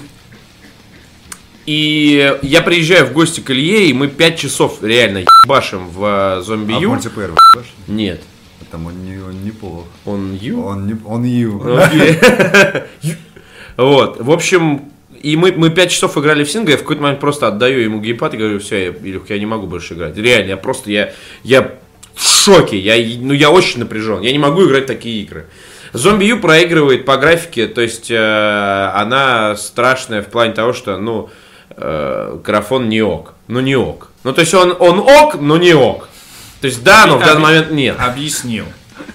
и я приезжаю в гости к Илье, и мы 5 часов реально ебашим в а, зомби А в Ю. мультиплеер в***ешь? Нет. Там он, не, он неплох. Он Ю? Он, не, он ю. Окей. Вот. В общем, и мы, мы 5 часов играли в сингл, я в какой-то момент просто отдаю ему геймпад и говорю, все, я, Илюх, я не могу больше играть. Реально, я просто, я, я в шоке, я, ну, я очень напряжен, я не могу играть в такие игры. Зомби Ю проигрывает по графике, то есть э, она страшная в плане того, что, ну, э, графон не ок. Ну, не ок. Ну, то есть он, он ок, но не ок. То есть да, но в данный момент нет. Объяснил.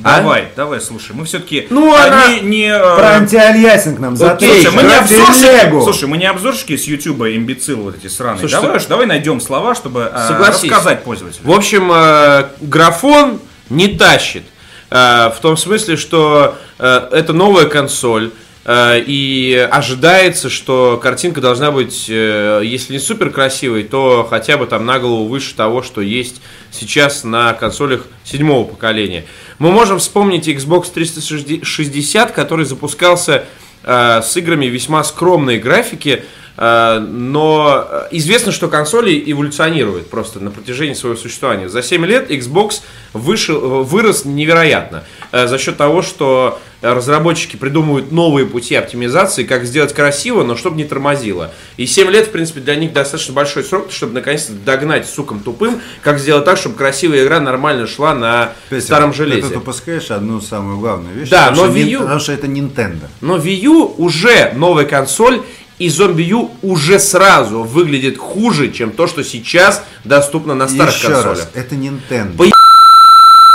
А? Давай, давай, слушай, мы все-таки Ну, она- не, не, э, Про антиальясинг нам Окей, затычь. Слушай, мы не обзорщики, слушай, мы не обзорщики с Ютуба, имбецил вот эти сраные. Слушай, давай, уж, давай найдем слова, чтобы э, Согласись. рассказать пользователю. В общем, э, графон не тащит. Э, В том смысле, что э, это новая консоль. Э, И ожидается, что картинка должна быть, э, если не супер красивой, то хотя бы там на голову выше того, что есть сейчас на консолях седьмого поколения. Мы можем вспомнить Xbox 360, который запускался э, с играми весьма скромной графики, но э, известно, что консоли эволюционируют просто на протяжении своего существования. За 7 лет Xbox вышел, э, вырос невероятно э, за счет того, что разработчики придумывают новые пути оптимизации, как сделать красиво, но чтобы не тормозило. И 7 лет, в принципе, для них достаточно большой срок, чтобы наконец-то догнать сукам тупым, как сделать так, чтобы красивая игра нормально шла на Петя, старом Ты железе. тут упускаешь одну самую главную вещь. Да, потому но что Wii U- Потому что это Nintendo. Но Wii U уже новая консоль, и Zombie U уже сразу выглядит хуже, чем то, что сейчас доступно на старых Еще консолях. раз, это Nintendo. По-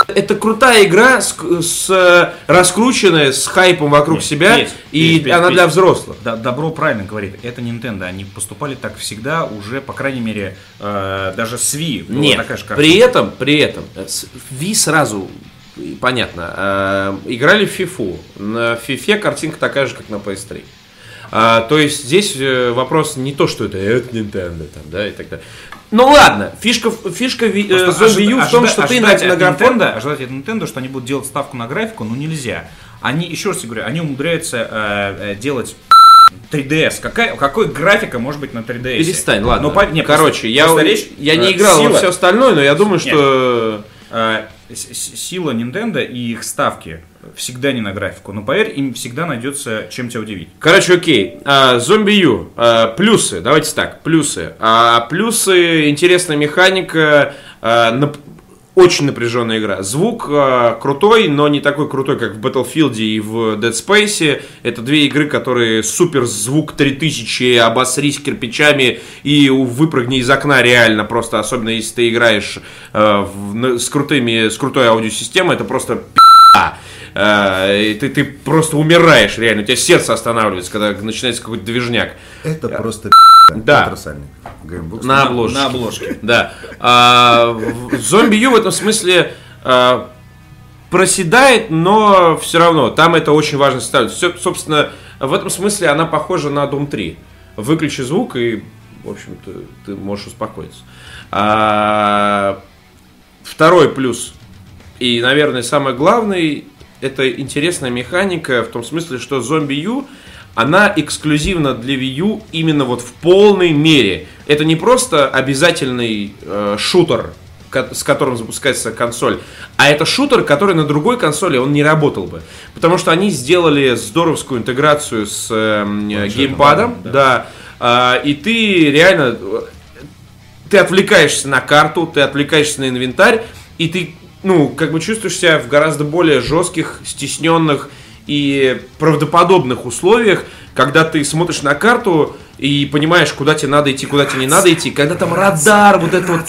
Это крутая игра с, с, раскрученная, с хайпом вокруг Нет, себя, Петь, и Петь, она Петь. для взрослых. Да, добро правильно говорит. Это Nintendo. Они поступали так всегда, уже, по крайней мере, э, даже с Wii Нет, такая же при этом, при этом, э, с- Wii сразу, понятно, э, играли в FIFA. На FIFA картинка такая же, как на PS3. А, то есть здесь э, вопрос не то, что это, это Nintendo, там, да, и так далее. Ну ладно, фишка, фишка э, ожида- в том, ожида- что ты на, на от графон... Nintendo, ожидать от Nintendo, что они будут делать ставку на графику, ну нельзя. Они, еще раз говорю, они умудряются э, э, делать 3DS. Какая, какой графика может быть на 3DS? Перестань, ладно. Ну, по- не, Короче, просто- я, просто речь, я не э, играл во сила- все остальное, но я думаю, что... э, сила Nintendo и их ставки всегда не на графику. Но поверь, им всегда найдется чем тебя удивить. Короче, окей. А, Zombie U. А, плюсы. Давайте так. Плюсы. А, плюсы. Интересная механика. нап- очень напряженная игра. Звук а, крутой, но не такой крутой, как в Battlefield и в Dead Space. Это две игры, которые супер звук 3000, обосрись кирпичами и выпрыгни из окна реально просто, особенно если ты играешь а, в- с, крутыми, с крутой аудиосистемой, это просто и ты, ты просто умираешь реально, у тебя сердце останавливается, когда начинается какой-то движняк. Это просто Да. На обложке. На обложке. Да. А, в- Зомби Ю в этом смысле а, проседает, но все равно там это очень важно ставить. Все, собственно, в этом смысле она похожа на Doom 3. Выключи звук и, в общем-то, ты можешь успокоиться. А, второй плюс и, наверное, самый главный, это интересная механика в том смысле, что Zombie U, она эксклюзивна для Wii U именно вот в полной мере. Это не просто обязательный э, шутер, с которым запускается консоль, а это шутер, который на другой консоли он не работал бы. Потому что они сделали здоровскую интеграцию с эм, геймпадом, да, А, и ты реально э, ты отвлекаешься на карту, ты отвлекаешься на инвентарь, и ты, ну, как бы чувствуешь себя в гораздо более жестких, стесненных и правдоподобных условиях, когда ты смотришь на карту и понимаешь, куда тебе надо идти, куда тебе не надо идти, когда там радар, вот это вот...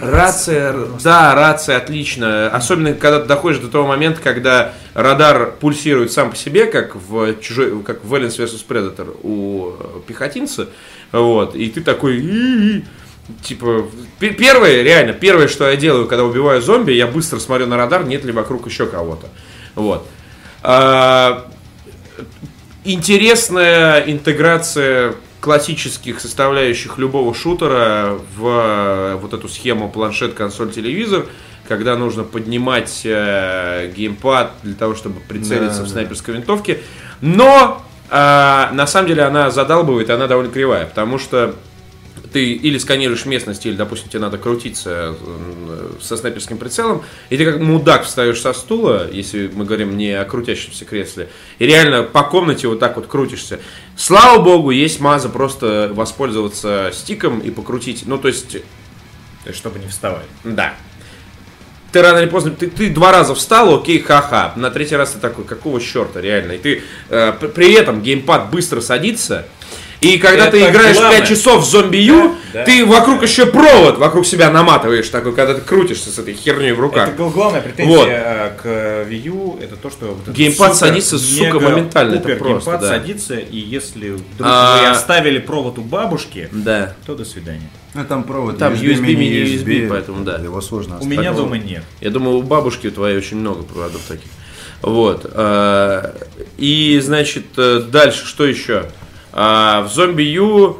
Рация, да, рация отлично. Особенно, когда ты доходишь до того момента, когда радар пульсирует сам по себе, как в чужой, как в Aliens vs Predator у э, пехотинца. Вот, и ты такой. Типа, пе- первое, реально, первое, что я делаю, когда убиваю зомби, я быстро смотрю на радар, нет ли вокруг еще кого-то. Вот. А, интересная интеграция классических составляющих любого шутера в э, вот эту схему планшет, консоль, телевизор, когда нужно поднимать э, геймпад для того, чтобы прицелиться Да, в снайперской винтовке. Но э, на самом деле она задалбывает, и она довольно кривая, потому что ты или сканируешь местность, или, допустим, тебе надо крутиться э, со снайперским прицелом, и ты как мудак встаешь со стула, если мы говорим не о крутящемся кресле, и реально по комнате вот так вот крутишься. Слава богу, есть маза просто воспользоваться стиком и покрутить. Ну, то есть, То есть, чтобы не вставать. да. Ты рано или поздно, ты, ты два раза встал, окей, ха-ха. На третий раз ты такой, какого черта, реально. И ты э, при этом геймпад быстро садится. И когда Это ты играешь главное. 5 часов в зомби Ю, Да, да. ты вокруг еще провод вокруг себя наматываешь, такой, когда ты крутишься с этой херней в руках. Это гл- главная претензия Вот. э, к Wii U, это то, что вот Геймпад супер, садится, сука, моментально, это просто, геймпад да. садится, и если вдруг А- вы оставили провод у бабушки, Да. то до свидания. Ну, там провод Там USB, мини мини-USB, поэтому да. Его сложно У меня дома нет. Я думаю, у бабушки у твоей очень много проводов таких. Вот. э, И, значит, э, дальше, что еще? А, В зомби Ю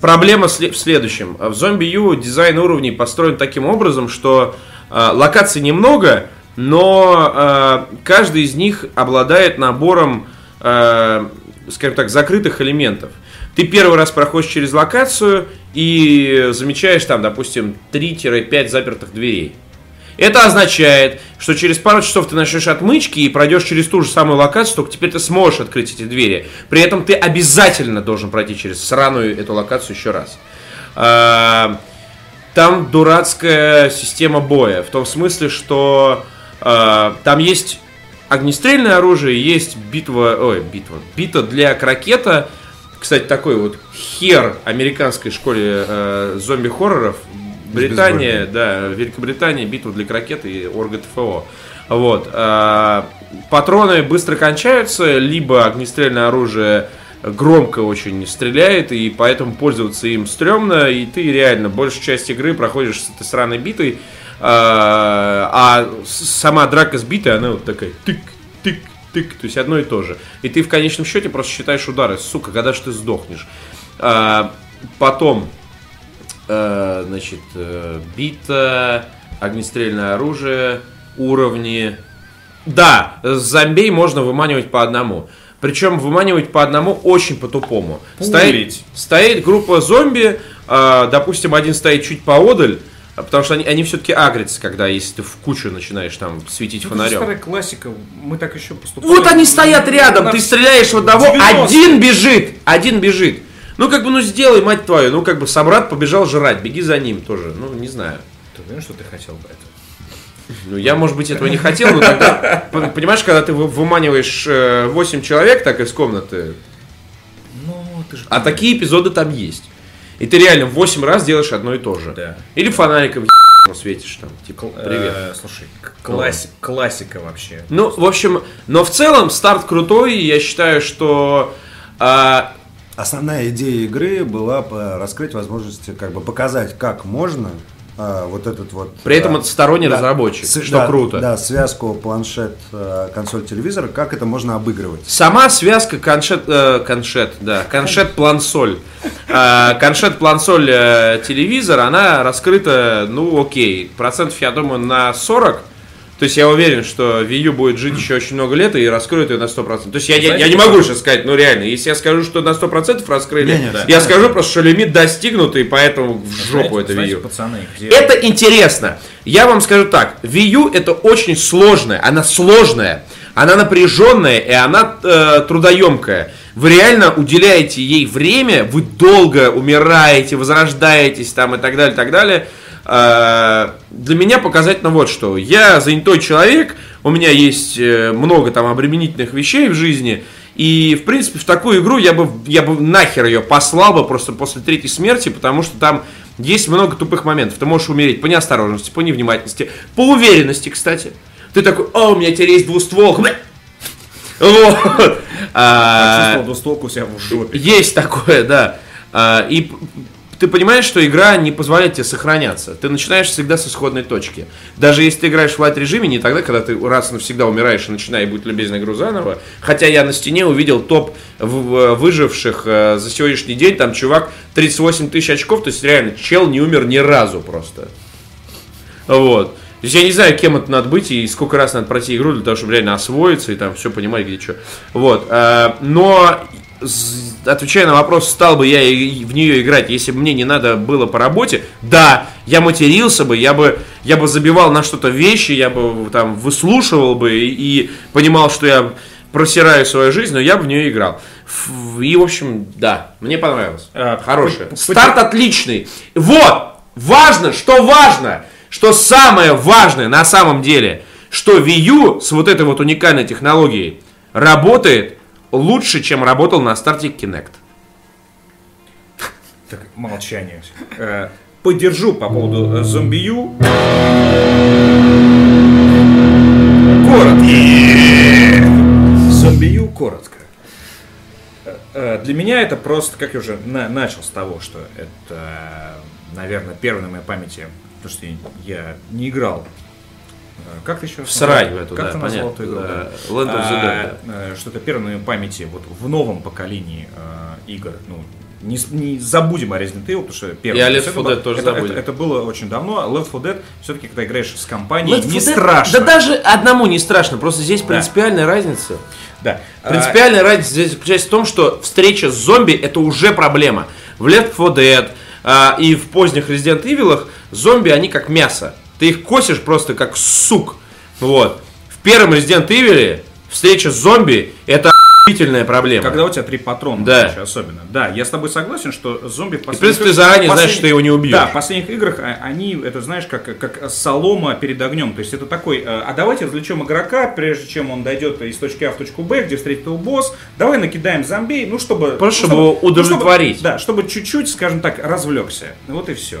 проблема в следующем. А В зомби Ю дизайн уровней построен таким образом, что э, локаций немного, но каждый из них обладает набором, скажем так, закрытых элементов. Ты первый раз проходишь через локацию и замечаешь там, допустим, 3-5 запертых дверей. Это означает, что через пару часов ты начнешь отмычки и пройдешь через ту же самую локацию, только теперь ты сможешь открыть эти двери. При этом ты обязательно должен пройти через сраную эту локацию еще раз. А, Там дурацкая система боя. В том смысле, что а, там есть огнестрельное оружие, есть битва, ой, битва, бита для крокета. Кстати, такой вот хер американской школе э, зомби-хорроров. Британия, да, Великобритания, битва для крокета и Орга ТФО. Вот. а, Патроны быстро кончаются, либо огнестрельное оружие громко очень стреляет, и поэтому пользоваться им стрёмно, и ты реально большую часть игры проходишь с этой сраной битой, а, а сама драка с битой, она вот такая тык, тык, тык, то есть одно и то же. И ты в конечном счете просто считаешь удары, сука, когда же ты сдохнешь. А, Потом, э, значит, э, бита, огнестрельное оружие, уровни. Да, с зомбей можно выманивать по одному. Причем выманивать по одному очень по-тупому. Стоит, стоит группа зомби, э, допустим, один стоит чуть поодаль, потому что они, они все-таки агрятся, когда если ты в кучу начинаешь там светить Ну, это фонарем. старая классика, мы так еще поступали. Вот они стоят рядом, ты стреляешь в одного, 90. один бежит, один бежит. Ну как бы, ну сделай, мать твою, ну как бы собрат побежал жрать, беги за ним тоже, ну не знаю. Ты уверен, что ты хотел бы это? Ну я, может быть, этого не хотел, но тогда, понимаешь, когда ты вы- выманиваешь 8 человек так из комнаты, Ну, ты же... а такие эпизоды там есть. И ты реально 8 раз делаешь одно и то же. Да. Или фонариком светишь там, типа, привет. Э, слушай, к- класси- классика вообще. Ну, в общем, но в целом старт крутой, я считаю, что а, Основная идея игры была раскрыть возможности, как бы показать, как можно а, вот этот вот... При этом а, это сторонний да, разработчик, с- что да, круто. Да, связку планшет, а, консоль, телевизор, как это можно обыгрывать. Сама связка коншет, э, коншет, да, коншет плансоль, Э, коншет плансоль э, телевизор, она раскрыта, ну окей, процентов, я думаю, на 40. То есть я уверен, что Wii U будет жить еще очень много лет и раскроет ее на 100%. То есть я, я, Знаете, я не могу сейчас сказать, ну реально, если я скажу, что на 100% раскрыли, Не-не, я скажу просто, что лимит достигнут, и поэтому в жопу это Wii Знаете, U. пацаны, где... Это интересно. Я вам скажу так, Wii U это очень сложная, она сложная, она напряженная и она э, трудоемкая. Вы реально уделяете ей время, вы долго умираете, возрождаетесь там и так далее, так далее. Э, для меня показательно вот что. Я занятой человек, у меня есть э, много там обременительных вещей в жизни, и, в принципе, в такую игру я бы, я бы нахер ее послал бы просто после третьей смерти, потому что там есть много тупых моментов. Ты можешь умереть по неосторожности, по невнимательности, по уверенности, кстати. Ты такой, о, у меня теперь есть двустволка. Бля!» Вот. А, Чувствовал двустволку у себя в жопе. есть такое, да. А, И ты понимаешь, что игра не позволяет тебе сохраняться. Ты начинаешь всегда с исходной точки. Даже если ты играешь в лайт режиме, не тогда, когда ты раз и навсегда умираешь и начинай будь любезно игру заново. Хотя я на стене увидел топ выживших э, за сегодняшний день. Там чувак 38 тысяч очков. То есть реально чел не умер ни разу просто. Вот. То есть я не знаю, кем это надо быть и сколько раз надо пройти игру для того, чтобы реально освоиться и там все понимать, где что. Вот. э, Но, отвечая на вопрос, стал бы я в нее играть, если бы мне не надо было по работе, да, я матерился бы, я бы, я бы забивал на что-то вещи, я бы там выслушивал бы и, и понимал, что я просираю свою жизнь, но я бы в нее играл. И, в общем, да, мне понравилось. А, Хорошее. Старт отличный. Вот! Важно, что важно, что самое важное на самом деле, что Wii U с вот этой вот уникальной технологией работает лучше, чем работал на старте Kinect. Так, молчание. Э, Поддержу по поводу э, зомбию. Коротко. Зомбию коротко. Э, Для меня это просто, как я уже на- начал с того, что это, наверное, первый на моей памяти, потому что я не играл. Э, Как ты еще? В срань в эту, как да, ты назвал понятно, эту игру? да. да? Land of the А, Dead, э, Что это первый на моей памяти вот в новом поколении э, игр. Ну, не, не забудем о Resident Evil, потому что первый. Есть Left это 4 было- Dead тоже это, забудем. Это, это было очень давно. а Left 4 Dead, все-таки, когда играешь с компанией, Left не 4 Dead- страшно. Да даже одному не страшно, просто здесь принципиальная разница. Да. Принципиальная разница здесь заключается в том, что встреча с зомби это уже проблема. В Left 4 Dead а, и в поздних Resident Evil зомби они как мясо. Ты их косишь просто как сук. Вот. В первом Resident Evil встреча с зомби это охуительная проблема. Когда у тебя три патрона, Да. короче, особенно. Да, я с тобой согласен, что зомби в в принципе, ты заранее знаешь, что ты его не убьешь. Да, в последних играх а, они, это знаешь, как, как солома перед огнем. То есть это такой, э, а давайте развлечем игрока, прежде чем он дойдет из точки А в точку Б, где встретит его босс. Давай накидаем зомби, ну чтобы... Просто ну, чтобы его удовлетворить. чтобы- да, чтобы чуть-чуть, скажем так, развлекся. Вот и все.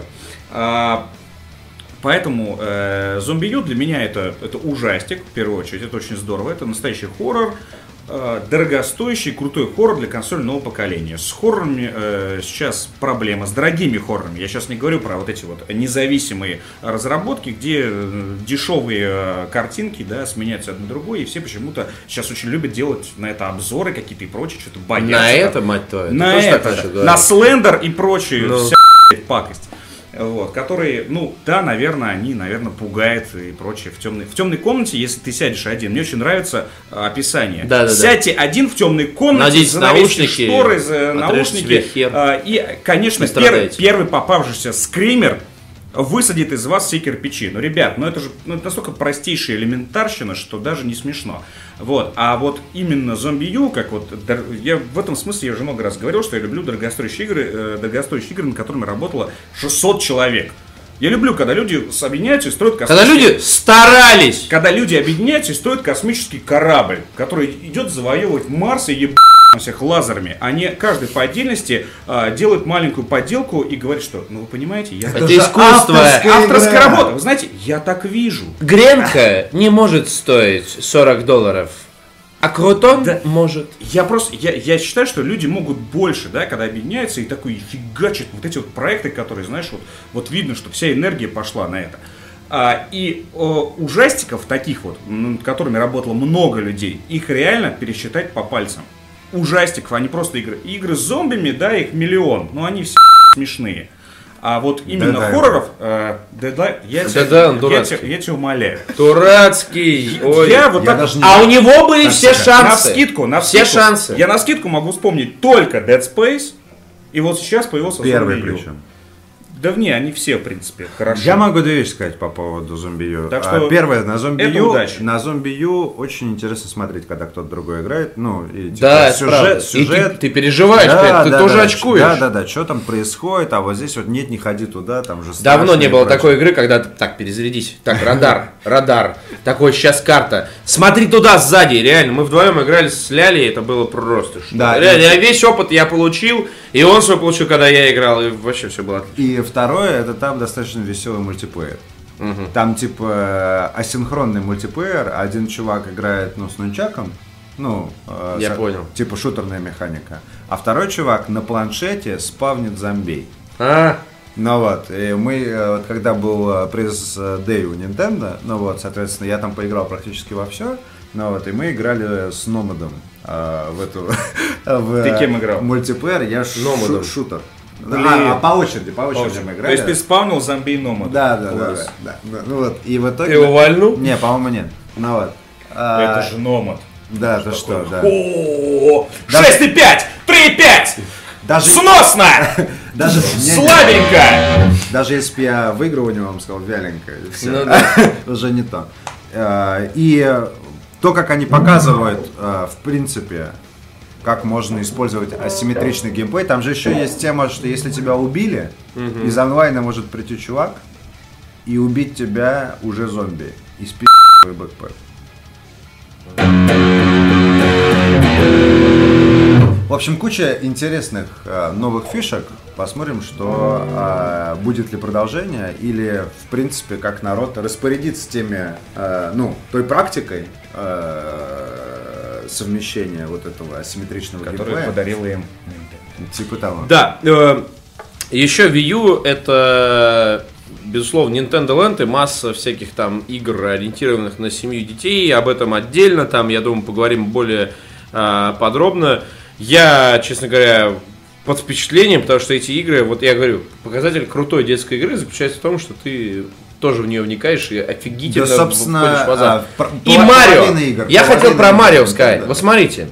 Поэтому э, зомби Ю для меня это, это ужастик, в первую очередь, это очень здорово, это настоящий хоррор, э, дорогостоящий, крутой хоррор для консоли нового поколения. С хоррорами э, сейчас проблема, с дорогими хоррорами. Я сейчас не говорю про вот эти вот независимые разработки, где э, дешевые э, картинки да, сменяются одна другой, и все почему-то сейчас очень любят делать на это обзоры какие-то и прочее, что-то боятся. На это, мать твою, На это, да. говорить? на слендер и прочие Ну. вся блядь, пакость. Вот, которые, ну, да, наверное, они, наверное, пугают и прочее в темной, в темной комнате, если ты сядешь один. Мне очень нравится а, описание. Да-да-да. Сядьте один в темной комнате, Наденьте занавесьте наушники, шторы, наушники. хер. а, и, конечно, Не пер- первый попавшийся скример высадит из вас все кирпичи. Ну, ребят, ну это же ну, это настолько простейшая элементарщина, что даже не смешно. Вот. А вот именно зомби Ю, как вот, я в этом смысле я уже много раз говорил, что я люблю дорогостоящие игры, э, дорогостоящие игры, над которыми работало 600 человек. Я люблю, когда люди объединяются и строят Когда космический... люди старались. Когда люди объединяются и строят космический корабль, который идет завоевывать Марс и ебать всех лазерами. Они каждый по отдельности а, делает маленькую подделку и говорит, что, ну вы понимаете, я... Это же искусство. авторская Авторская игра. работа. Вы знаете, я так вижу. Гренка не может стоить 40 долларов, а крутон Да. может. Я просто, я, я считаю, что люди могут больше, да, когда объединяются и такой фигачат вот эти вот проекты, которые, знаешь, вот, вот видно, что вся энергия пошла на это. А, и о, ужастиков таких вот, над которыми работало много людей, их реально пересчитать по пальцам. Ужастиков, они просто игры. Игры с зомбими, да, их миллион, но они все смешные. А вот именно Dead Island. хорроров, э, я, тебя, я, дурацкий. тебя, я тебя умоляю. Дурацкий. Ой. я вот Я так даже не- А у него были все на шансы. скидку, на все шансы. Я на скидку могу вспомнить только Dead Space, и вот сейчас появился Первый U. причем. Да в не, они все, в принципе, хорошо. Я могу две вещи сказать по поводу зомби Ю. Так А, что Первое, на зомби это Ю, удача. на зомби Ю очень интересно смотреть, когда кто-то другой играет. Ну, и типа, Да, правда. сюжет, И сюжет. ты, ты переживаешь, блядь, ты тоже да, очкуешь. Да, да, да, что там происходит, а вот здесь вот нет, не ходи туда, там же Давно не было такой игры, когда ты- так перезарядись. Так, радар, радар. Такой сейчас карта. Смотри туда сзади, реально. Мы вдвоем играли с Лялей, это было просто что. Да, реально, весь опыт я получил, и он свой получил, когда я играл, и вообще все было. отлично. И второе, это там достаточно веселый мультиплеер. Там типа э, асинхронный мультиплеер, один чувак играет ну, с нунчаком, ну, э, Я со- понял. типа шутерная механика, а второй чувак на планшете спавнит зомбей. А, Ну вот, и мы, э, вот когда был э, пресс Day у Nintendo, ну вот, соответственно, я там поиграл практически во все, ну вот, и мы играли с Номадом э, в эту... в, Ты кем играл? Мультиплеер, я шу- Номадом. Блин. А, а по очереди, по очереди мы То играли. есть ты спавнил зомби номад. Да, да, да, да, да. Ну вот, и в итоге... ты его вальнул? Не, по-моему, нет. Ну вот. А, Это же номад. Да, ты что, да. О, Да. 6,5, 3,5, Даже, сносно, даже, слабенько. даже если бы я выигрывание вам сказал вяленько, и всё. Ну да. уже не то. Э, И то, как они показывают, э, в принципе, как можно использовать асимметричный геймплей, там же еще есть тема, что если тебя убили, из онлайна может прийти чувак и убить тебя уже зомби. И спи твой бэкпэк. В общем, куча интересных э, новых фишек. Посмотрим, что э, будет ли продолжение или, в принципе, как народ распорядится теми, э, ну, той практикой э, совмещения вот этого асимметричного Который геймплея. подарил им. Типа того. Да, э, еще Wii U это, безусловно, Nintendo Land и масса всяких там игр, ориентированных на семью детей. Об этом отдельно, там, я думаю, поговорим более э, подробно. Я, честно говоря, под впечатлением, потому что эти игры, вот я говорю, показатель крутой детской игры заключается в том, что ты тоже в нее вникаешь и офигительно Да, собственно, а, пр- И Марио. игр, Я хотел про Марио да, сказать. да. Вот смотрите.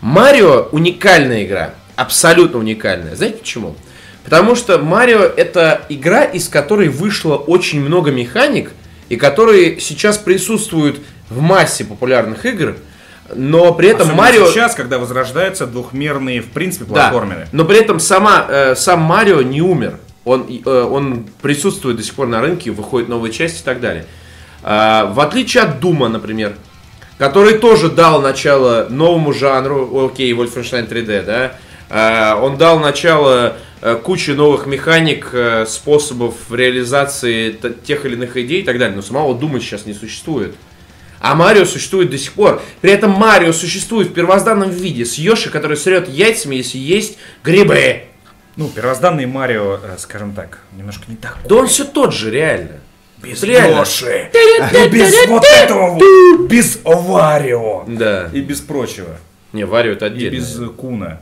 Марио уникальная игра. Абсолютно уникальная. Знаете почему? Потому что Марио это игра, из которой вышло очень много механик, и которые сейчас присутствуют в массе популярных игр, но при этом Особенно Марио... сейчас, когда возрождаются двухмерные, в принципе, Да, платформеры. но при этом сама, э, сам Марио не умер. Он, э, он присутствует до сих пор на рынке, выходит новые части и так далее. А, в отличие от Дума, например, который тоже дал начало новому жанру, окей, Wolfenstein 3D, да, а, он дал начало э, куче новых механик, э, способов реализации тех или иных идей и так далее, но самого Дума сейчас не существует. А Марио существует до сих пор. При этом Марио существует в первозданном виде с Йоши, который срет яйцами, если есть грибы. Ну, первозданный Марио, э, скажем так, немножко не так. Да он все тот же, реально. Без реально. И без вот этого вот. Без Варио. Да. И без прочего. Не, Варио это И отдельно. без э, Куна.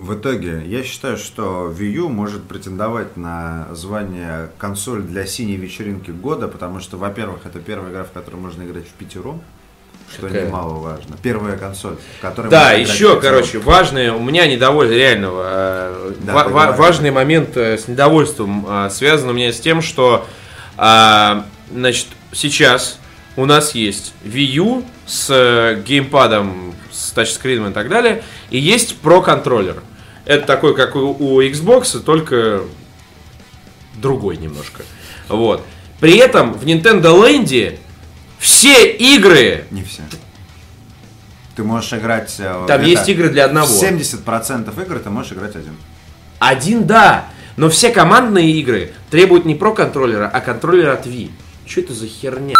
В итоге, я считаю, что Wii U может претендовать на звание консоль для синей вечеринки года, потому что, во-первых, это первая игра, в которой можно играть в пятером, что Какая? немаловажно. Первая консоль, в которой Да, еще, короче, важное, у меня недовольство реального, э, Да, ва- важный момент э, с недовольством э, связан у меня с тем, что, а, значит, сейчас у нас есть Wii U с э, геймпадом, с тачскрином и так далее, и есть Pro контроллер. Это такой, как у, у Xbox, только другой немножко. Вот. При этом в Nintendo Land все игры Не все. Ты можешь играть... э, Там есть игры для одного. 70% игр ты можешь играть один. Один, да. Но все командные игры требуют не про контроллера, а контроллера от Wii. Что это за херня?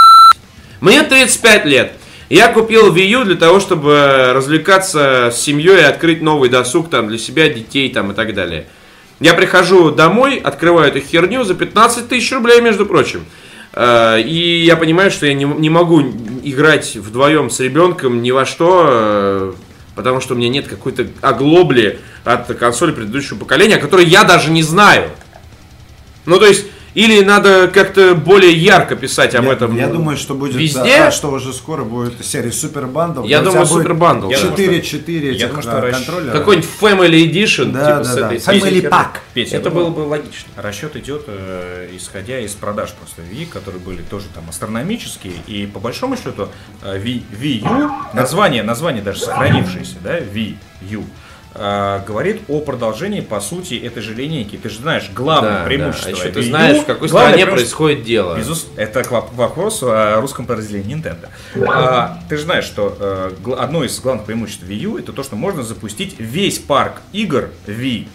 Мне 35 лет. Я купил Wii U для того, чтобы развлекаться с семьей и открыть новый досуг там для себя, детей там и так далее. Я прихожу домой, открываю эту херню за 15 тысяч рублей, между прочим. Э, И я понимаю, что я не, не могу играть вдвоем с ребенком ни во что, э, потому что у меня нет какой-то оглобли от консоли предыдущего поколения, о которой я даже не знаю. Ну, то есть, или надо как-то более ярко писать об Я, этом. я думаю, что будет везде. а, что уже скоро будет серия Super Bundle. Я думаю, тебя будет Super Bundle. Я думаю, 4 4 я думаю, что контроллера. Какой-нибудь Family Edition, Да, типа да, с да. этой Family песней. Pack. Петя, Это было бы логично. Расчет идет э, исходя из продаж просто Wii, которые были тоже там астрономические. И по большому счету э, Wii, Wii U, название, название даже сохранившееся, да, Wii U, э, говорит о продолжении, по сути, этой же линейки. Ты же знаешь, главное Да, преимущество да. А еще ты знаешь, в какой стране происходит дело. Безус- Это к воп- вопросу о русском подразделении Nintendo. А, ты же знаешь, что э, одно из главных преимуществ Wii U это то, что можно запустить весь парк игр Wii.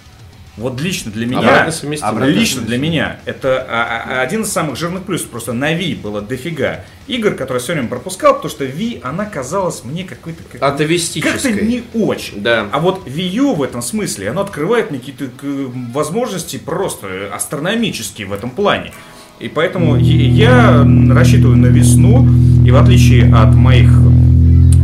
Вот лично для меня, Обратно лично для меня, это а, а, один из самых жирных плюсов. Просто на Wii было дофига игр, которые я все время пропускал, потому что Wii, она казалась мне какой-то... Как, как-то Атовистической. не очень. Да. А вот Wii U в этом смысле, оно открывает мне какие-то к- возможности просто астрономические в этом плане. И поэтому я рассчитываю на весну, и в отличие от моих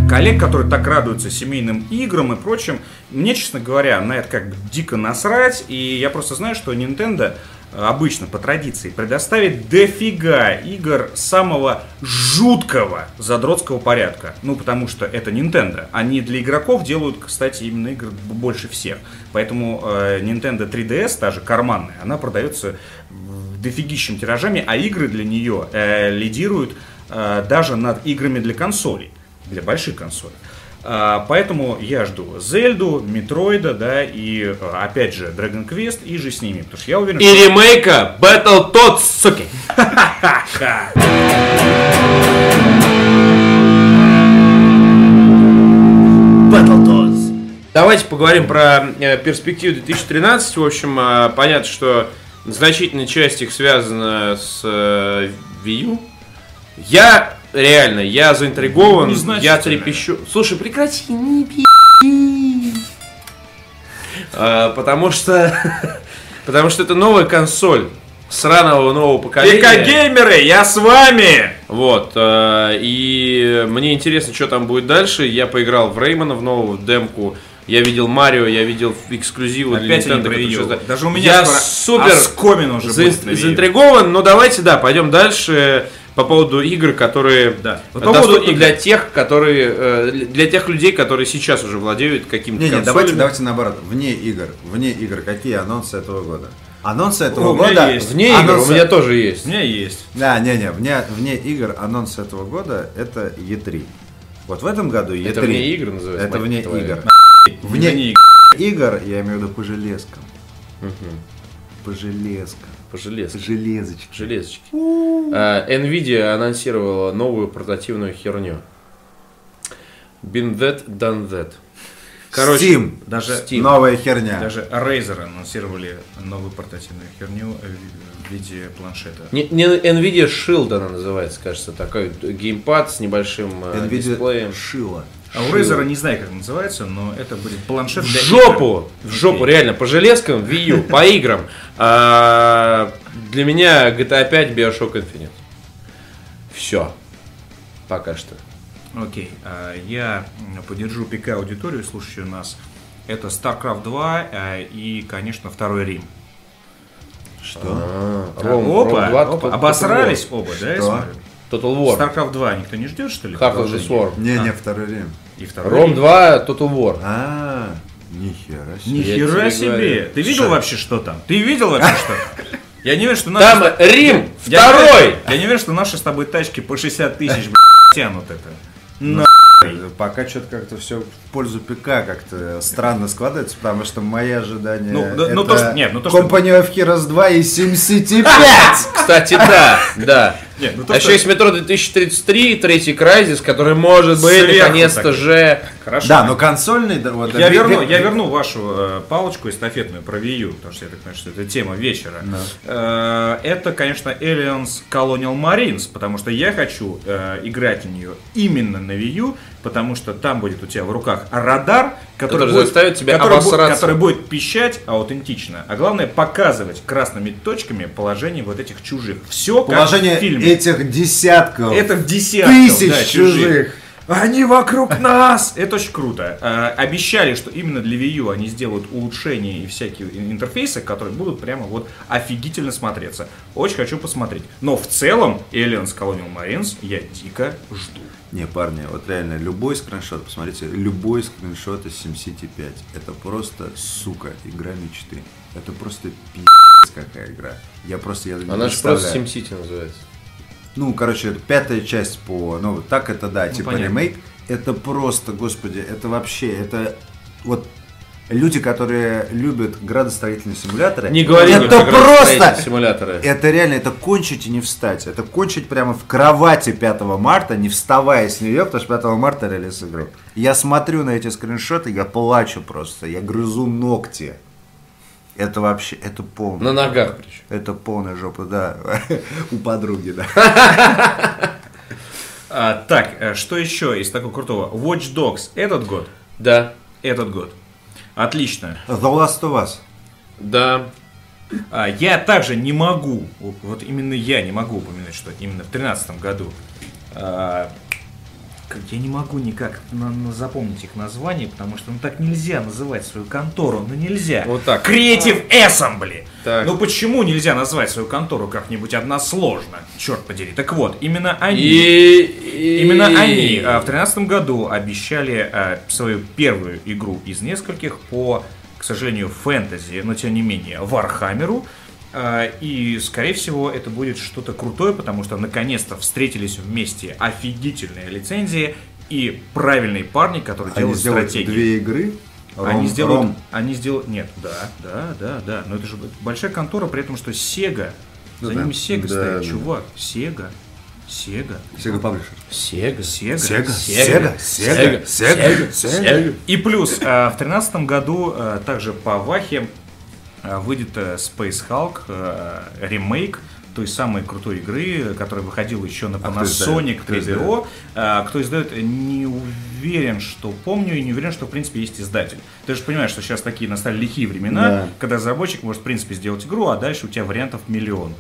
коллег, которые так радуются семейным играм и прочим, мне, честно говоря, на это как бы дико насрать, и я просто знаю, что Nintendo обычно по традиции предоставит дофига игр самого жуткого задротского порядка. Ну, потому что это Nintendo. Они для игроков делают, кстати, именно игры больше всех. Поэтому э, Nintendo 3DS, та же карманная, она продается дофигищем тиражами, а игры для нее э, лидируют э, даже над играми для консолей, для больших консолей. Поэтому я жду Зельду, Метроида, да, и э, опять же Dragon Quest и же с ними, потому что я уверен, И ремейка Battletoads, суки. Battletoads. Давайте поговорим про э, перспективу 2013. В общем, э, понятно, что значительная часть их связана с э, Wii U. Я реально, я заинтригован, я Незначительная. трепещу. Слушай, прекрати, не пи***. А, Потому что... Потому что это новая консоль сраного нового поколения. ПК-геймеры, я с вами! Вот, э, и мне интересно, что там будет дальше. Я поиграл в Реймона, в новую демку. Я видел Марио, я видел эксклюзивы для Опять они Nintendo, которые Даже у меня я скоро супер оскомин уже U. заинтригован, но давайте, да, пойдем дальше по поводу игр, которые Да. Вот по доступны поводу игр. для тех, которые э, для тех людей, которые сейчас уже владеют какими-то Не, не, консолями. давайте, давайте наоборот. Вне игр. Вне игр. Какие анонсы этого года? Анонсы этого у меня года. есть. Вне игр у анонсы- меня тоже есть. У меня есть. Да, не, не, вне, вне игр анонс этого года это E3. Вот в этом году E3. Это вне игр называется, Это вне твою. игр. Вне Вне игр, я имею в виду по железкам. По железкам. По железке. Железочки. Железочки. А, Nvidia анонсировала новую портативную херню. Been that, done that. Короче, Steam. Даже, Steam. Новая херня. даже Razer анонсировали новую портативную херню в виде планшета. Не, не Nvidia Shield она называется, кажется, такой геймпад с небольшим э, Nvidia дисплеем. шила. А у Razer не знаю, как называется, но это будет планшет В для жопу! игр. В жопу, реально, по железкам, Wii U, по играм. А, для меня GTA 5, Bioshock Infinite. Все. Пока что. Окей, а, я поддержу ПК аудиторию, слушающую нас. Это StarCraft 2 а, и, конечно, второй Рим. Что? Ром, опа, Ром 2, опа, обосрались оба, да, я смотрю? War. Total War. StarCraft 2 никто не ждет, что ли? Heart of the продолжения? Swarm. Не, не, А. второй Рим. И второй Ром Рим. 2, Total War. А, нихера себе. Нихера себе! Ты видел вообще, что там? Ты видел вообще, что? Я не уверен, что наши... Там Рим, второй! Я не уверен, что наши с тобой тачки по 60 тысяч тянут это. На. Пока что-то как-то все в пользу ПК как-то странно складывается, потому что мои ожидания Ну, да, ну, это то, что- нет, ну, то, что- Company of Heroes 2 и SimCity 5! Кстати, да, да. Нет, ну то, а еще есть метро 2033, третий Крайзис, который может быть наконец-то же... Хорошо. Да, но консольный... да, вот, Я верну, я верну вашу э, палочку эстафетную про Wii U, потому что я так понимаю, что это тема вечера. Э, это, конечно, Aliens Colonial Marines, потому что я хочу э, играть в нее именно на Wii U, потому что там будет у тебя в руках радар, который, Который будет, заставит тебя который, обосраться. который будет пищать аутентично, а главное показывать красными точками положение вот этих чужих. Все Положение как в фильме. этих десятков, Это в десятках тысяч да, чужих. Они вокруг нас! Это очень круто. А, обещали, что именно для Wii U они сделают улучшения и всякие интерфейсы, которые будут прямо вот офигительно смотреться. Очень хочу посмотреть. Но в целом Aliens Colonial Marines я дико жду. Не, парни, вот реально, любой скриншот, посмотрите, любой скриншот из SimCity 5, это просто, сука, игра мечты. Это просто пи***ц какая игра. Я просто, я не Она же просто. SimCity называется. Ну, короче, это пятая часть по, ну, так это, да, типа понятно. ремейк. Это просто, господи, это вообще, это вот люди, которые любят градостроительные симуляторы. Не говори это просто, симуляторы. это реально, это кончить и не встать. Это кончить прямо в кровати 5 марта, не вставая с нее, потому что 5 марта релиз игры. Я смотрю на эти скриншоты, я плачу просто, я грызу ногти. Это вообще, это полное. На ногах причем. Это полная жопа, да. У подруги, да. А, так, э, что еще из такого крутого? Watch Dogs этот год? Да, Этот год. Отлично. The Last of Us. да. А, я также не могу, вот именно я не могу упомянуть, что именно в 2013 году а, я не могу никак запомнить их название, потому что ну так нельзя называть свою контору, ну нельзя. Вот так. Creative Assembly. Так. Ну почему нельзя назвать свою контору как-нибудь односложно? Черт подери. Так вот, именно они. И, Именно они а, в 2013 году обещали а, свою первую игру из нескольких по, к сожалению, фэнтези, но тем не менее, Warhammer у. А, И, скорее всего, это будет что-то крутое, потому что наконец-то встретились вместе офигительные лицензии и правильные парни, которые Они делают сделают стратегии. две игры. Они Ром- сделают, Ром- они сделают, нет, да, да, да, да, но это же большая контора, при этом, что Sega, за Ну да. ними Sega Да, стоит, да. чувак, Sega, Sega, Sega Publisher. Сега. Sega, Sega, Sega, Sega, Sega, Sega. И плюс, э, в тринадцатом году э, также по Вахе выйдет э, Space Hulk, э, ремейк той самой крутой игры, которая выходила еще на А Panasonic? Кто 3DO. Э, Кто издает, не уверен, что помню, и не уверен, что в принципе есть издатель. Ты же понимаешь, что сейчас такие настали лихие времена, Да. когда разработчик может в принципе сделать игру, а дальше у тебя вариантов миллион.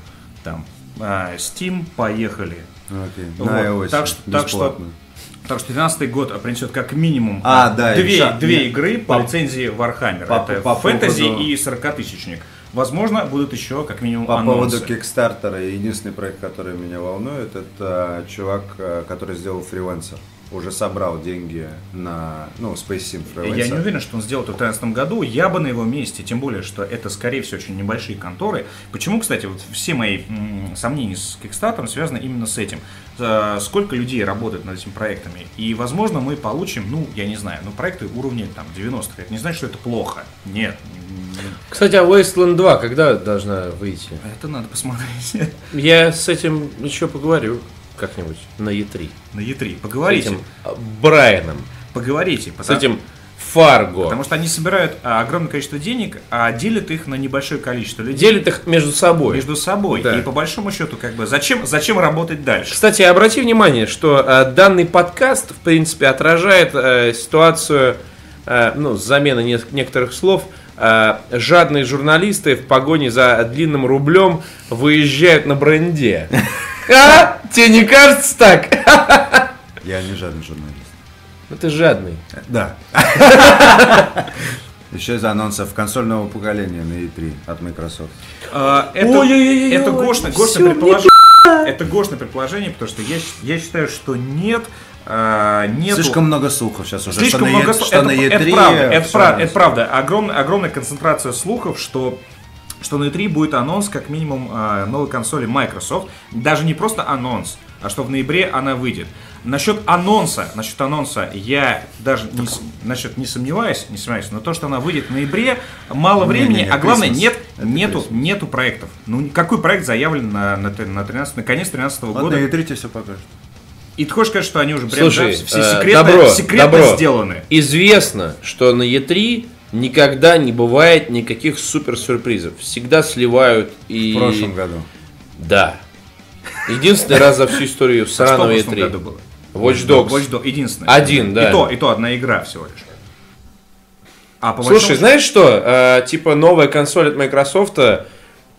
Там а, Steam, поехали. Окей. Вот. На iOS. Так что- так что- Так что 2013 год принесет как минимум А, да, две, ша- две нет. игры по, По- лицензии Warhammer. по- Это по фэнтези поводу- и 40-тысячник. Возможно, будут еще как минимум По анонсы. поводу Кикстартера, единственный проект, который меня волнует, это чувак, э, который сделал фрилансер. Уже собрал деньги на, ну, Space Sim Я не уверен, что он сделал это в 2013 году. Я бы на его месте, тем более, что это, скорее всего, очень небольшие конторы. Почему, кстати, вот все мои м, сомнения с Kickstarter связаны именно с этим. Э, Сколько людей работает над этими проектами. И, возможно, мы получим, ну, я не знаю, ну, проекты уровня там 90-х. Это не значит, что это плохо. Нет. Кстати, а Wasteland 2 когда должна выйти? Это надо посмотреть. Я с этим еще поговорю как-нибудь на E3. На E3. С Поговорите. этим а, Брайаном. Поговорите. С потому- этим Фарго. Потому что они собирают а, огромное количество денег, а делят их на небольшое количество людей Делят их между собой. между собой. Да. И по большому счету, как бы, зачем, зачем работать дальше? Кстати, обрати внимание, что э, данный подкаст, в принципе, отражает э, ситуацию, э, ну, с заменой нес- некоторых слов, жадные журналисты в погоне за длинным рублем выезжают на бренде. А? Тебе не кажется так? Я не жадный журналист. Ну ты жадный. Да. Еще из анонсов консольного поколения на E3 от Microsoft. А, это, Ой-ой-ой-ой, это гошное не предположение. Это гошное предположение, потому что я, считаю, что нет, а, нету... Слишком много слухов сейчас уже. Слишком что на много слухов. что это, на это E3 правда, это, прав- это правда. Огромная, огромная концентрация слухов, что что на E3 будет анонс, как минимум, а, новой консоли Microsoft. Даже не просто анонс, а что в ноябре она выйдет. Насчет анонса, насчет анонса я даже не, с- насчет не сомневаюсь, не сомневаюсь, но то, что она выйдет в ноябре, мало времени, Не-не-не, а главное, Christmas. нет, Это нету, Christmas. нету проектов. Ну, какой проект заявлен на, на, на 13, на конец 13 Вот года? на E3 тебе все покажет. И ты хочешь сказать, что они уже прям Слушай, да, все э, секретно, добро, секретно добро. сделаны? Известно, что на E3 никогда не бывает никаких супер сюрпризов. Всегда сливают и... В прошлом году. Да. Единственный раз за всю историю А в сраного прошлом E3. году было? Watch Dogs. Watch Dogs, единственное. Один, да. И то, и то одна игра всего лишь. А по Слушай, большому знаешь что? Э, типа новая консоль от Microsoft,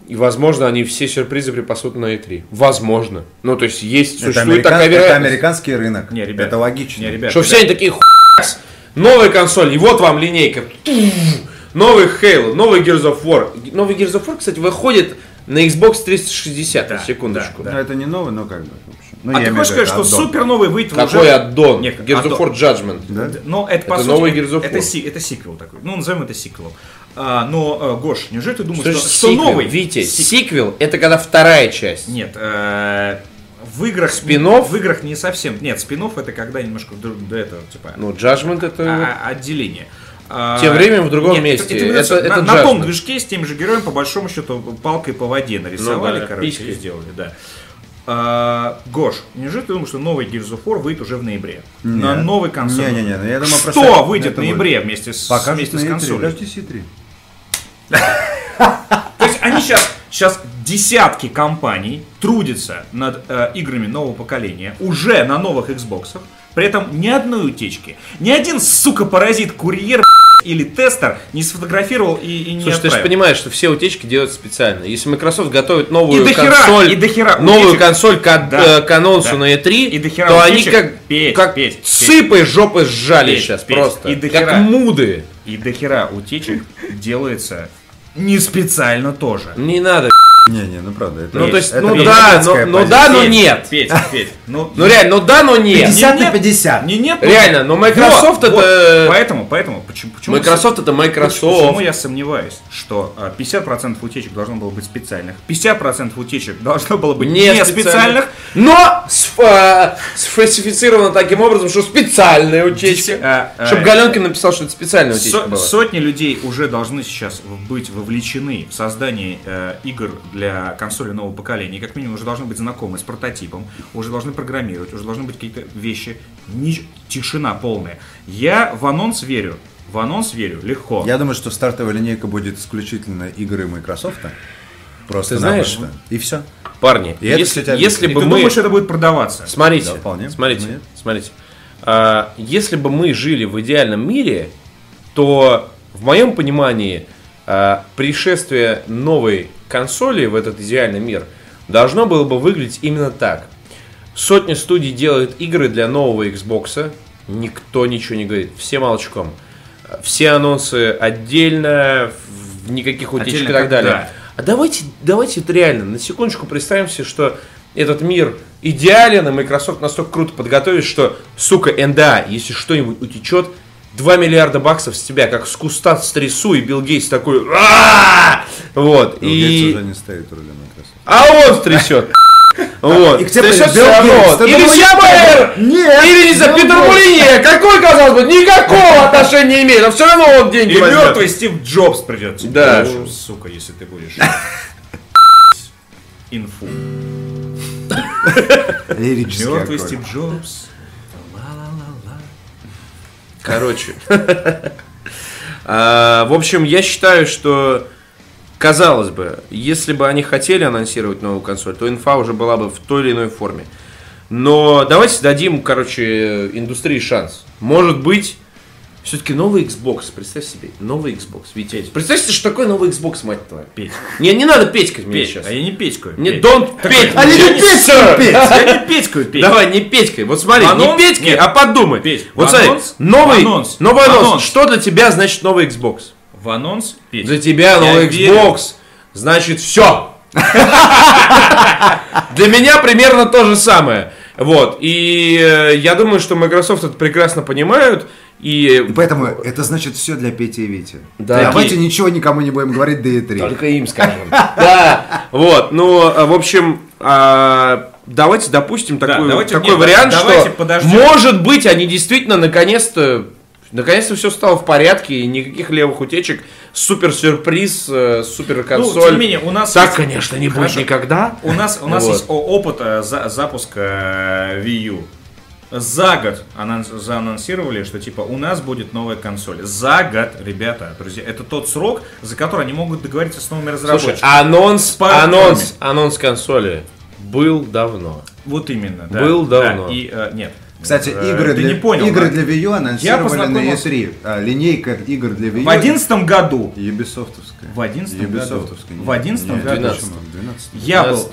И, возможно, они все сюрпризы припасут на E3. Возможно. Ну, то есть, есть, Это, существует американ- такая это вероятность. американский рынок. Не, ребят. Это логично. Не, ребят, Что все ребят. они такие хуяс, новая консоль, и вот вам линейка. Новый Halo, новый Gears of War. Новый Gears of War, кстати, выходит на Xbox 360, Да, секундочку. да, Ну, это не новый, но как бы. Ну, А ты хочешь сказать, что это аддон. супер новый выйдет Какой уже? аддон? Нет, Gears of. War Judgment. Да? Но это, по Это сути, новый Gears of это, War. си- это сиквел такой. Ну, назовем это сиквелом. А, но, э, Гош, неужели ты думаешь, Что, что, что сиквел? новый? Витя, Си- сиквел это когда вторая часть. Нет, э, в играх... Спин-офф? В играх не совсем. Нет, спин это когда немножко до, до этого, типа, Ну, Judgment это... а- а- отделение. А, Тем временем в другом месте. Это, Это- это на, на том движке с теми же героями, по большому счету, палкой по воде нарисовали, Ну да, короче, писькой. и сделали, да. А, Гош, неужели ты думаешь, что новый Gears of War выйдет уже в ноябре? На Нет. новой консоли? Не-не-не, ну, я думаю, Что просто выйдет это в ноябре вместе с, Покажут вместе с E3, консолью? подождите E3. То есть они сейчас, сейчас десятки компаний трудятся над э, играми нового поколения, уже на новых Xbox, при этом ни одной утечки, ни один, сука, паразит, курьер или тестер не сфотографировал и, и не Слушай, ты же отправил. понимаешь, что все утечки делают специально. Если Microsoft готовит новую И консоль, и дохера новую утечек. консоль к, Да, э, к анонсу да. на E3, И дохера то они утечек. как, Петь, как Петь, Петь. сыпой жопы сжали Петь, сейчас Петь. просто. И дохера. как муды. И дохера утечек делается не специально тоже. Не надо. Не-не, ну правда. Это, Ну, то есть, это ну американская да, но- позиция. да, но нет. Петь, Петь, ну, Ну реально, ну да, но нет. 50 нет, на 50. Не нет, ну- Реально, но Microsoft Вот, это- вот. Поэтому, поэтому, почему, почему Microsoft это Microsoft. Почему я сомневаюсь, что а, 50% утечек должно было быть специальных, 50% утечек должно было быть Не не, специальных, Но сф- э, сфальсифицировано таким образом, что специальная утечка. А, а, Чтобы Галенкин написал, что это специальная утечка Со- была. сотни людей уже должны сейчас быть вовлечены в создание э, игр для консоли нового поколения. Как минимум уже должны быть знакомы с прототипом, уже должны программировать, уже должны быть какие-то вещи. Ни- тишина полная. Я в анонс верю. В анонс верю легко. Я думаю, что стартовая линейка будет исключительно игры Microsoft. Просто Ты знаешь, И все. Парни, И это, если, кстати, если бы ты мы... думаешь, это будет продаваться? Смотрите, Да, вполне. смотрите, Нет. смотрите. А, если бы мы жили в идеальном мире, то в моем понимании а, пришествие новой консоли в этот идеальный мир должно было бы выглядеть именно так. Сотни студий делают игры для нового Xbox, никто ничего не говорит, все молчком. Все анонсы отдельно, никаких утечек Отдельно и так далее. А давайте, давайте вот реально, на секундочку представим себе, что этот мир идеален, и Microsoft настолько круто подготовит, что, сука, НДА, если что-нибудь утечет, 2 миллиарда баксов с тебя, как с куста стрясу, и Билл Гейтс такой, «А-а-а!» вот, Билл Гейтс и... уже не стоит Microsoft. А он стрясет. Вот. И всё равно. Или Сябер! Нет! Или, Гейтс. Мулине! Какой, казалось бы, никакого отношения не имеет, но все равно он деньги И мертвый Стив Джобс придет. Да. Ну, сука, если ты будешь. Инфу. Лирический Мертвый. Стив Джобс. Короче. А, В общем, я считаю, что, казалось бы, если бы они хотели анонсировать новую консоль, то инфа уже была бы в той или иной форме. Но давайте дадим, короче, индустрии шанс. Может быть, все-таки новый Xbox, представь себе, новый Xbox, Витя. Представь себе, что такое новый Xbox, мать твою. Петь. Не, не надо петькать мне Петь. сейчас. А я не Петькаю. Не, Петь. don't петь. А не мне, петь, петь. Я не Петькаю, Петь. Давай, не Петькой. Вот смотри, Анонс? не Петькой, Нет. а подумай. Петь, Вот смотри, анонс? новый, анонс. новый анонс. анонс. Что для тебя значит новый Xbox? В анонс Петь. Для тебя Я новый верю. Xbox значит все. Для меня примерно то же самое. Вот. И э, я думаю, что Microsoft это прекрасно понимают. И И поэтому это значит все для Пети и Вити. Да. Давайте ничего никому не будем говорить до E3. Только им скажем. Да, вот, ну, а, в общем, а, давайте допустим такой, давайте- такой нет, вариант, что, может быть, они действительно наконец-то, наконец-то все стало в порядке, и никаких левых утечек, супер сюрприз, э, супер Ну, консоль. тем не менее, у нас Так, есть- конечно, не будет Хорошо. никогда. У нас, у нас Вот. есть опыт за- запуска э, Wii U. За год анонс- заанонсировали, что типа у нас будет новая консоль. За год, ребята, друзья, это тот срок, за который они могут договориться с новыми Слушай, разработчиками. анонс, партнерами. анонс, анонс консоли был давно. Вот именно, да. Был Да, давно. И э, нет. Кстати, Э, игры ты для, не понял, игры да? для Wii U анонсировали на познакомился- E3. А, линейка игр для Wii U. В одиннадцатом году Юбисофтовская. В 11 году. В 11 Нет, году. 12. 12. я был... 12.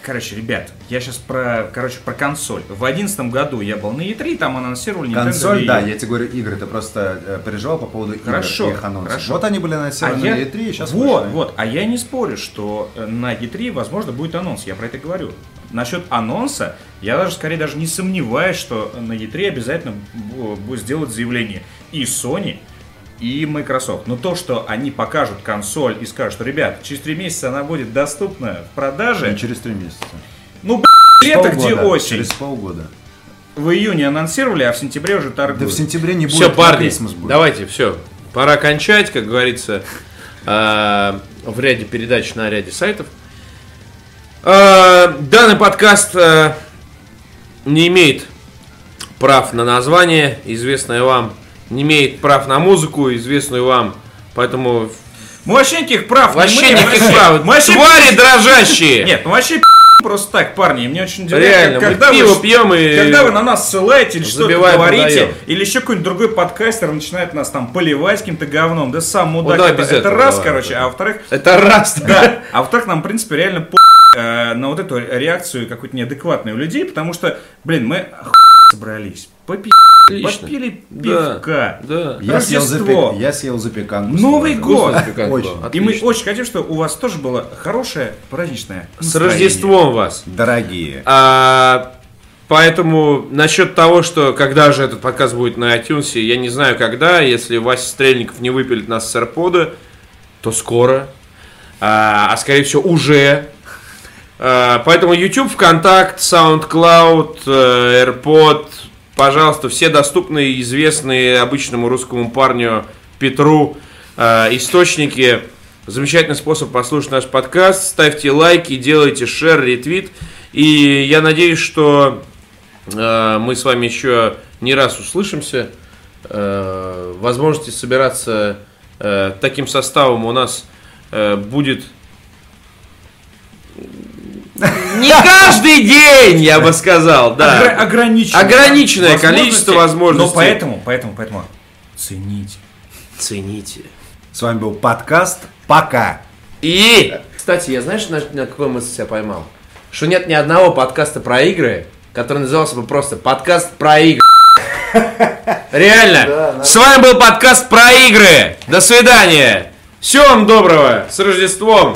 Короче, ребят, я сейчас про, короче, про консоль. В одиннадцатом году я был на E3, там анонсировали Nintendo Консоль, Wii да, я тебе говорю, игры, ты просто э, переживал по поводу Хорошо, игр их анонсов. хорошо. Вот они были А анонсированы я... на E3, и сейчас вот, вышли. вот, а я не спорю, что э, на E3, возможно, будет анонс, я про это говорю. Насчет анонса, я даже, скорее, даже не сомневаюсь, что на E3 обязательно бу- будет сделать заявление и Sony, и Microsoft. Но то, что они покажут консоль и скажут, что, ребят, через три месяца она будет доступна в продаже, Не через три месяца. ну, лето, где осень. Через полгода. В июне анонсировали, а в сентябре уже Да торгуют. в сентябре не будет. Все, парни, будет. давайте, все. Пора кончать, как говорится, э, в ряде передач на ряде сайтов. Э, Данный подкаст э, не имеет прав на название, известное вам, не имеет прав на музыку, известную вам, поэтому Мы вообще никаких прав вообще имеем. никаких прав. Мы вообще Твари дрожащие! Нет, ну вообще просто так, парни. Мне очень удивляет, Реально, как- мы когда пиво вы, пьем и... когда вы на нас ссылаете или что-то говорите, продаем. или еще какой-нибудь другой подкастер начинает нас там поливать каким-то говном, да сам мудак. это, без это этого, раз, давай, короче, давай. а во-вторых, Это раз, да, а во-вторых, нам, в принципе, реально по э, на вот эту реакцию какую-то неадекватную у людей, потому что, блин, мы собрались, попи... Отлично. попили Да, пивка. да. Я съел, Рождество. запек- я съел запеканку. Новый год. Запеканка Очень. И мы очень хотим, чтобы у вас тоже было хорошее праздничное С настроение. Рождеством вас! Дорогие. А, поэтому насчет того, что когда же этот подкаст будет на iTunes, я не знаю когда. Если Вася Стрельников не выпилит нас с AirPod, то скоро. А, а скорее всего уже. А, поэтому YouTube, ВКонтакт, SoundCloud, э, AirPod, пожалуйста, все доступные, известные обычному русскому парню Петру э, источники. Замечательный способ послушать наш подкаст. Ставьте лайки, делайте шер, ретвит. И я надеюсь, что э, мы с вами еще не раз услышимся. Э, возможности собираться э, таким составом у нас э, будет не каждый день, я бы сказал, да. Огра- ограниченное, Ограниченное количество возможностей. Но поэтому, поэтому, поэтому цените. Цените. С вами был подкаст. Пока. И, кстати, я знаешь, на, на какой мысль себя поймал? Что нет ни одного подкаста про игры, который назывался бы просто подкаст про игры. Реально. С вами был подкаст про игры. До свидания. Всего вам доброго. С Рождеством.